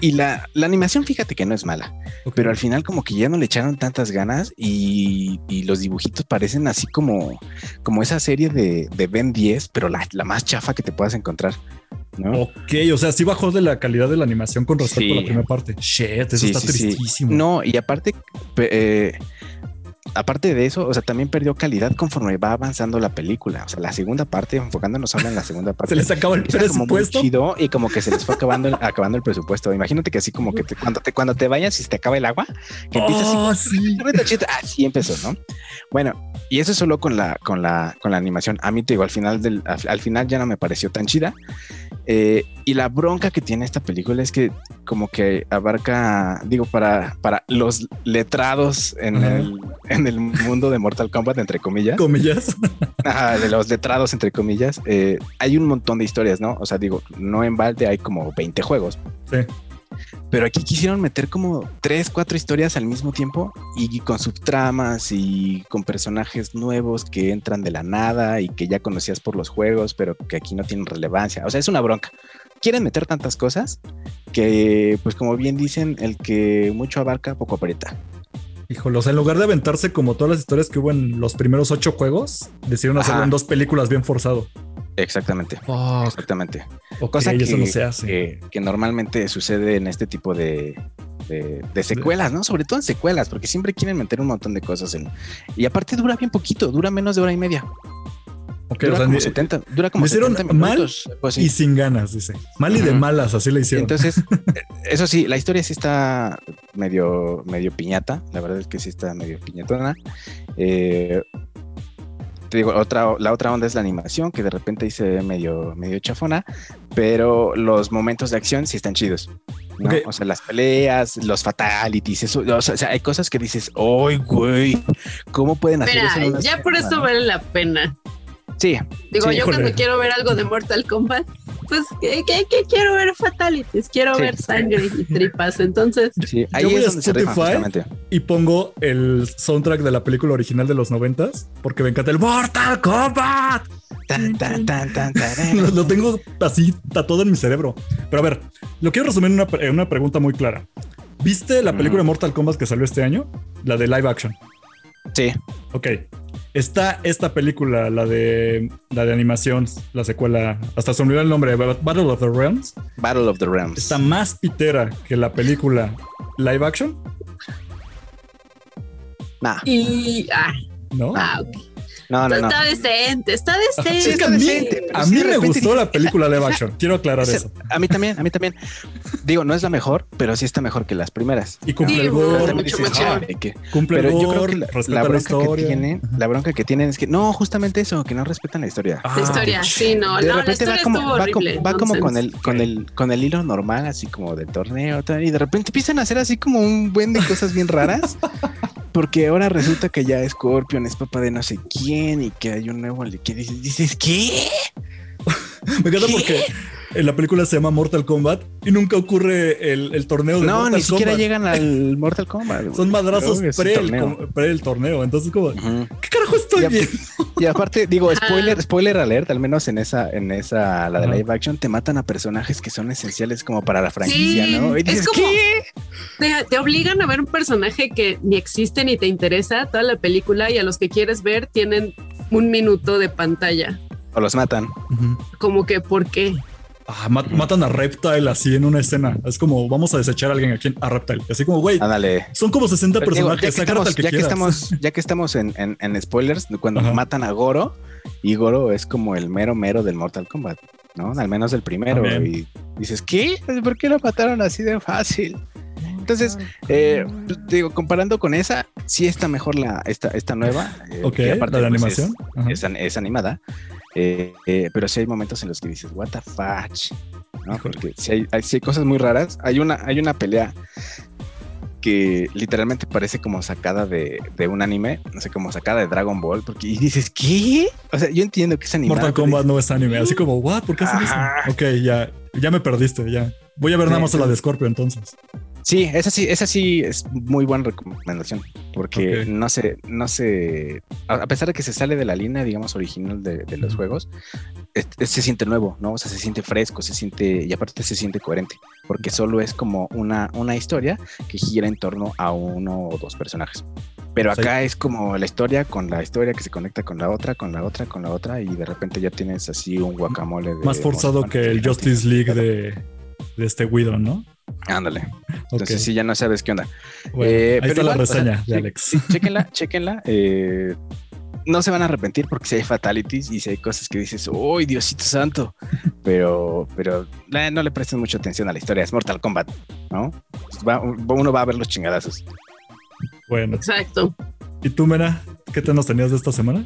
Y la, animación, fíjate que no es mala, pero al final como que ya no le echaron tantas ganas y, los dibujitos parecen así como, como esa serie de, de Ben 10, pero la, la más chafa que te puedas encontrar. Ok, o sea, sí bajó de la calidad de la animación con respecto a la primera parte. Shit, eso está tristísimo. No, y aparte, eh, aparte de eso, o sea, también perdió calidad conforme va avanzando la película. O sea, la segunda parte, enfocándonos ahora en la segunda parte. se les acaba el presupuesto. y como que se les fue acabando, el, acabando el presupuesto. Imagínate que así como que cuando, te, cuando te vayas y se te acaba el agua, que empiezas oh, así. Así empezó, ¿no? Bueno, y eso solo con la, con la, con la animación. A mí te digo, al final del, al, final ya no me pareció tan chida. Eh, y la bronca que tiene esta película es que como que abarca, digo, para, para los letrados en, el, en el mundo de Mortal Kombat, entre comillas. Comillas. de los letrados, entre comillas. Eh, hay un montón de historias, ¿no? O sea, digo, no en balde hay como 20 juegos. Sí. Pero aquí quisieron meter como tres, cuatro historias al mismo tiempo y con subtramas y con personajes nuevos que entran de la nada y que ya conocías por los juegos, pero que aquí no tienen relevancia. O sea, es una bronca. Quieren meter tantas cosas que, pues como bien dicen, el que mucho abarca, poco aprieta. Híjole, o sea, en lugar de aventarse como todas las historias que hubo en los primeros ocho juegos, decidieron hacerlo en dos películas bien forzado. Exactamente. Exactamente. Cosa que, eso no se hace. Que, normalmente sucede en este tipo de, de, secuelas, ¿no? Sobre todo en secuelas, porque siempre quieren meter un montón de cosas en. Y aparte dura bien poquito, dura menos de hora y media. dura, como 70, dura como hicieron mal pues y sin ganas, dice. Mal y de malas, así le hicieron. Entonces, eso sí, la historia sí está medio, medio piñata. La verdad es que sí está medio piñatona. Eh, te digo, otra, la otra onda es la animación, que de repente dice medio, medio chafona, pero los momentos de acción sí están chidos. O sea, las peleas, los fatalities, eso, o sea, hay cosas que dices, ¡ay, güey! ¿Cómo pueden hacer eso? ya por eso vale la pena. Sí. Digo, yo cuando quiero ver algo de Mortal Kombat, pues ¿qué, quiero ver fatalities, quiero ver sangre y tripas. Entonces, sí, ahí yo es donde Spotify y pongo el soundtrack de la película original de los noventas porque me encanta el Mortal Kombat. lo, tengo así todo en mi cerebro. Pero a ver, lo quiero resumir en una, en una pregunta muy clara. ¿Viste la película de Mortal Kombat que salió este año? La de live action. Sí. Ok. Está esta película, la de la de animación, la secuela, hasta se olvidó el nombre, Battle of the Realms. Battle of the Realms. Está más pitera que la película live action. Nah. Y ah, ¿No? Ah, no, no, Está decente, está decente. a mí, me gustó la película de action. Quiero aclarar eso. A mí también, a mí también. Digo, no es la mejor, pero sí está mejor que las primeras. Y cumple el gore. Cumple pero yo creo que la, bronca que tienen, la bronca que tienen es que no, justamente eso, que no respetan la historia. la historia, sí, no. De repente va como, va, como con el, con el, con el hilo normal, así como del torneo, y de repente empiezan a hacer así como un buen de cosas bien raras. porque ahora resulta que ya Scorpion es papá de no sé quién y que hay un nuevo que dices, dices ¿qué? Me encanta porque la película se llama Mortal Kombat y nunca ocurre el, torneo de no, Mortal Kombat. No, ni siquiera llegan al Mortal Kombat. Son madrazos pre, el, torneo. Entonces, como, ¿qué carajo estoy viendo? Y aparte, digo, spoiler, spoiler alert, al menos en esa, en esa, la de live action, te matan a personajes que son esenciales como para la franquicia, ¿no? Y dices, ¿qué? Te, te, obligan a ver un personaje que ni existe ni te interesa toda la película y a los que quieres ver tienen un minuto de pantalla. O los matan. Como que, ¿por qué? Ah, matan a Reptile así en una escena. Es como vamos a desechar a alguien aquí a Reptile. Así como, güey, son como 60 personajes. ya, que estamos, ya, que estamos, ya que estamos en, en, spoilers, cuando matan a Goro, y Goro es como el mero mero del Mortal Kombat, ¿no? Al menos el primero. Y dices, ¿qué? ¿Por qué lo mataron así de fácil? Entonces, eh, digo, comparando con esa, sí está mejor la, esta, esta nueva. Eh, ok, aparte, la pues, animación. Es, es, animada. Eh, pero sí hay momentos en los que dices, what the fuck, ¿no? Porque si hay, hay, cosas muy raras. Hay una, hay una pelea que literalmente parece como sacada de, de, un anime, no sé, como sacada de Dragon Ball, porque y dices, ¿qué? O sea, yo entiendo que es anime. Mortal Kombat no es anime, así como, ¿what? ¿Por qué hacen eso? Ok, ya, ya me perdiste, ya. Voy a ver nada más a la de Scorpio entonces. Sí, esa sí, esa sí es muy buena recomendación, porque no se, no se, a pesar de que se sale de la línea, digamos, original de, los juegos, se siente nuevo, ¿no? O sea, se siente fresco, se siente, y aparte se siente coherente, porque solo es como una, una historia que gira en torno a uno o dos personajes. Pero acá es como la historia con la historia que se conecta con la otra, con la otra, con la otra, y de repente ya tienes así un guacamole. De Más forzado que el Justice League de, de este Widow, ¿no? Ándale. Entonces sí, ya no sabes qué onda. Eh, ahí está la reseña de Alex. chequenla, chequenla. Eh, no se van a arrepentir porque si hay fatalities y si hay cosas que dices, ¡Uy, Diosito Santo! Pero, pero no le presten mucha atención a la historia. Es Mortal Kombat, ¿no? uno va a ver los chingadazos. Bueno. Exacto. ¿Y tú, Mena? ¿Qué te nos tenías de esta semana?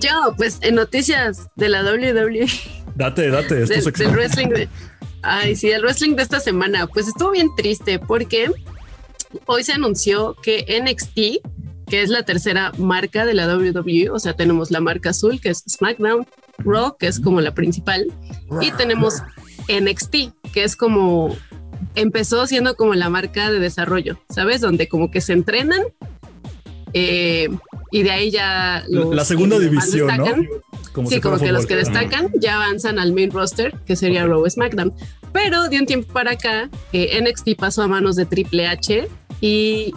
Yo, pues en noticias de la WWE. Date, date, esto es del wrestling de, Ay, sí, el wrestling de esta semana, pues estuvo bien triste porque hoy se anunció que NXT, que es la tercera marca de la WWE, o sea, tenemos la marca azul, que es SmackDown, Raw, que es como la principal, y tenemos NXT, que es como empezó siendo como la marca de desarrollo, ¿sabes? Donde como que se entrenan eh, y de ahí ya... la segunda división, ¿no? sí, como que los que destacan ya avanzan al main roster, que sería Raw SmackDown. Pero de un tiempo para acá, eh, NXT pasó a manos de Triple H y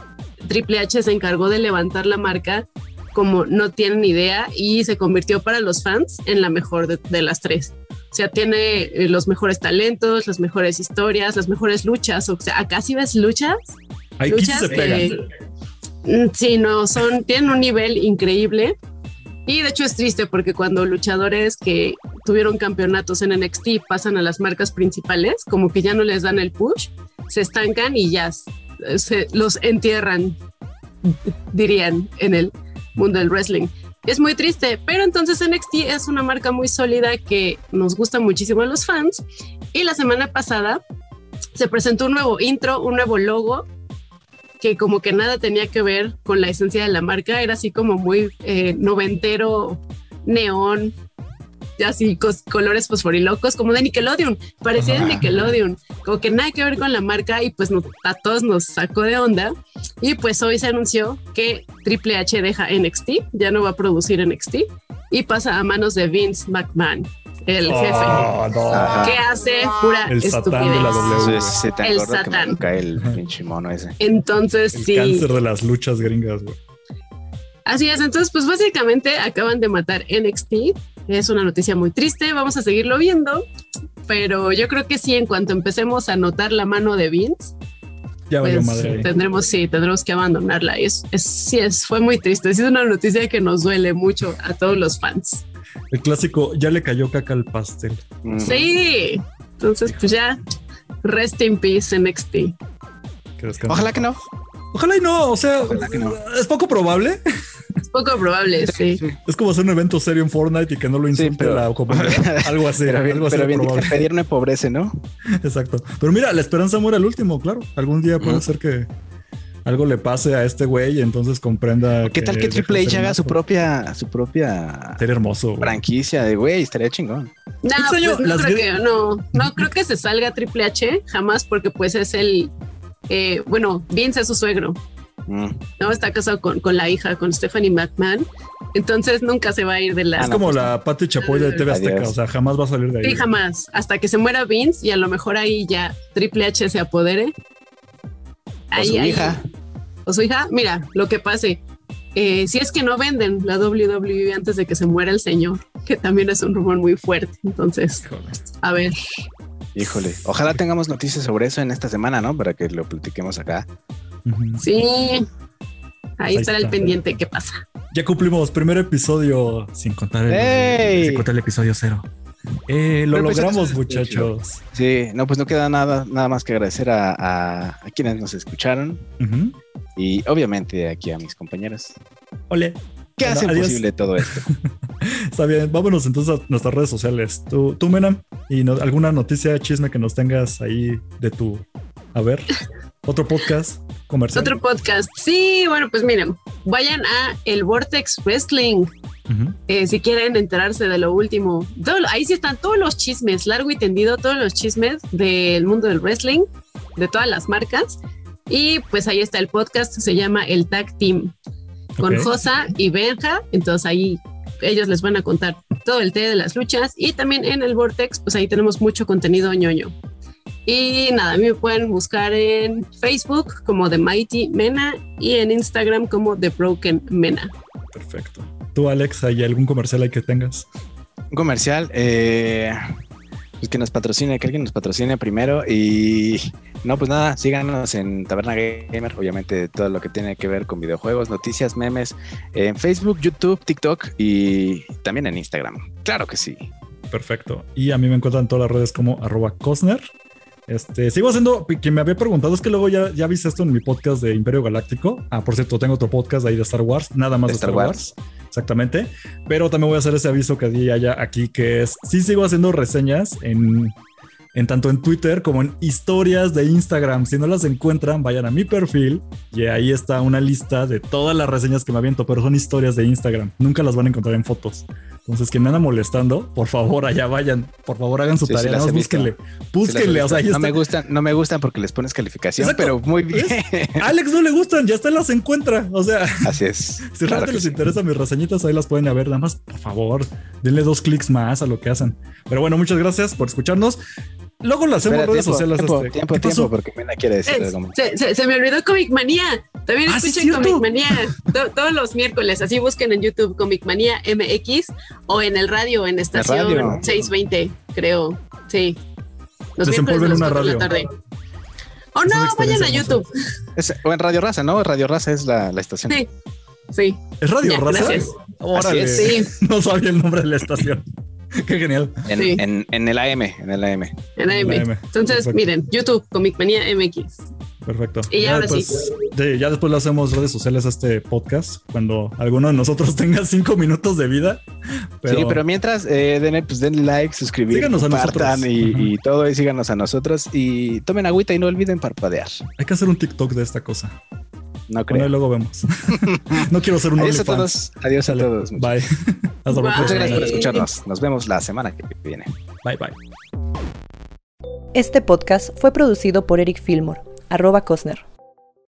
Triple H se encargó de levantar la marca como no tienen idea y se convirtió para los fans en la mejor de, las tres. O sea, tiene eh, los mejores talentos, las mejores historias, las mejores luchas. O sea, acá sí ves luchas. Luchas, se pegan. Eh, sí, no, son, tienen un nivel increíble. Y de hecho es triste porque cuando luchadores que tuvieron campeonatos en NXT pasan a las marcas principales, como que ya no les dan el push, se estancan y ya se los entierran, dirían, en el mundo del wrestling. Es muy triste, pero entonces NXT es una marca muy sólida que nos gusta muchísimo a los fans. Y la semana pasada se presentó un nuevo intro, un nuevo logo que como que nada tenía que ver con la esencia de la marca, era así como muy eh, noventero, neón, así colores fosforilocos, como de Nickelodeon, parecía de Nickelodeon, como que nada que ver con la marca y pues a todos nos sacó de onda. Y pues hoy se anunció que Triple H deja NXT, ya no va a producir NXT y pasa a manos de Vince McMahon el jefe. Oh, ¿Qué hace? Pura el Satán de la W. el Satán. cae el pinche mono ese. Entonces, el sí. cáncer de las luchas gringas, güey. Así es, entonces pues básicamente acaban de matar NXT. Es una noticia muy triste, vamos a seguirlo viendo, pero yo creo que sí, en cuanto empecemos a notar la mano de Vince, ya pues, madre. tendremos, sí, tendremos que abandonarla. Es, es, sí, es, fue muy triste. Es una noticia que nos duele mucho a todos los fans. El clásico, ya le cayó caca al pastel. Sí. Entonces, pues ya, rest in peace NXT. Ojalá que no. Ojalá y no, o sea, es poco probable. Es poco probable, sí. Es como hacer un evento serio en Fortnite y que no lo insulte la comunidad. Algo así. Pero, algo así bien, pedir no empobrece, ¿no? Exacto. Pero mira, la esperanza muere al último, claro. Algún día puede ser que algo le pase a este güey y entonces comprenda. ¿Qué tal que Triple H haga su propia, su propia Sería hermoso, franquicia de güey? Estaría chingón. No, pues no, creo que, no, no creo que se salga Triple H jamás porque pues es el, eh, bueno, Vince es su suegro. Mm. No, está casado con, con, la hija, con Stephanie McMahon. Entonces nunca se va a ir de la. Es como la Pati Chapoy de TV Azteca, o sea, jamás va a salir de ahí. Sí, jamás. Hasta que se muera Vince y a lo mejor ahí ya Triple H se apodere. Ahí, o su hija o su hija, mira, lo que pase. Eh, si es que no venden la WWE antes de que se muera el señor, que también es un rumor muy fuerte. Entonces, a ver. Híjole, ojalá tengamos noticias sobre eso en esta semana, ¿no? Para que lo platiquemos acá. Sí, ahí, estará el pendiente, ¿qué pasa? Ya cumplimos primer episodio sin contar el, sin contar el episodio cero. Eh, lo pues, logramos, muchachos. Sí, no, pues no queda nada, nada más que agradecer a, quienes nos escucharon y obviamente aquí a mis compañeros. Ole. ¿Qué hace posible todo esto? Está bien, vámonos entonces a nuestras redes sociales. Tú, tú Mena, y alguna noticia, chisme que nos tengas ahí de tu. A ver, otro podcast comercial. Otro podcast. Sí, bueno, pues miren, vayan a el Vortex Wrestling. Eh, si quieren enterarse de lo último, ahí sí están todos los chismes, largo y tendido, todos los chismes del mundo del wrestling, de todas las marcas. Y pues ahí está el podcast, se llama El Tag Team, con Josa y Benja. Entonces ahí ellos les van a contar todo el té de las luchas. Y también en el Vortex, pues ahí tenemos mucho contenido ñoño. Y nada, a mí me pueden buscar en Facebook como The Mighty Mena y en Instagram como The Broken Mena. Perfecto. ¿Tú, Alex, hay algún comercial ahí que tengas? Un comercial, eh, pues que nos patrocine, que alguien nos patrocine primero. Y no, pues nada, síganos en Taberna Gamer, obviamente todo lo que tiene que ver con videojuegos, noticias, memes, en Facebook, YouTube, TikTok y también en Instagram. Claro que sí. Perfecto. Y a mí me encuentran en todas las redes como arroba Cosner. Este, sigo haciendo, quien me había preguntado, es que luego ya, ya viste esto en mi podcast de Imperio Galáctico. Ah, por cierto, tengo otro podcast ahí de Star Wars, nada más de, Star, Wars. Exactamente. Pero también voy a hacer ese aviso que di allá aquí, que es, sí sigo haciendo reseñas en, en tanto en Twitter como en historias de Instagram. Si no las encuentran, vayan a mi perfil y ahí está una lista de todas las reseñas que me aviento, pero son historias de Instagram. Nunca las van a encontrar en fotos. Entonces, quien me anda molestando, por favor, allá vayan. Por favor, hagan su tarea. no, búsquenle. Búsquenle. o sea, no me gustan, no me gustan porque les pones calificación, pero muy bien. Alex no le gustan, ya está las encuentra. O sea, así es. Si realmente les interesa mis reseñitas, ahí las pueden ver. Nada más, por favor, denle dos clics más a lo que hacen. Pero bueno, muchas gracias por escucharnos. Luego lo hacemos en redes sociales. Tiempo, este. tiempo, tiempo, porque Mena quiere decir algo. Se, se, me olvidó Comic Manía. También ah, escuchen Comic Manía todos los miércoles. Así busquen en YouTube Comic Manía MX o en el radio, en estación 620, creo. Sí. Los Desenvuelven una radio. O no, vayan a YouTube. o en Radio Raza, ¿no? Radio Raza es la, la estación. Sí. Sí. ¿Es Radio Raza? Gracias. Órale. Sí. No sabía el nombre de la estación. Qué genial. En, en, el AM, en el AM. En AM. Entonces, miren, YouTube, Comic Manía MX. Perfecto. Y ya, después, sí. ya después lo hacemos redes sociales a este podcast cuando alguno de nosotros tenga cinco minutos de vida. Sí, pero mientras eh, den, pues, den like, suscribir, síganos a nosotros. Y, y, todo, y síganos a nosotros y tomen agüita y no olviden parpadear. Hay que hacer un TikTok de esta cosa. No creo. Bueno, luego vemos. no quiero ser un Adiós a todos. Adiós a todos. Bye. Hasta Muchas gracias por escucharnos. Nos vemos la semana que viene. Bye, bye. Este podcast fue producido por Eric Fillmore, arroba Cosner.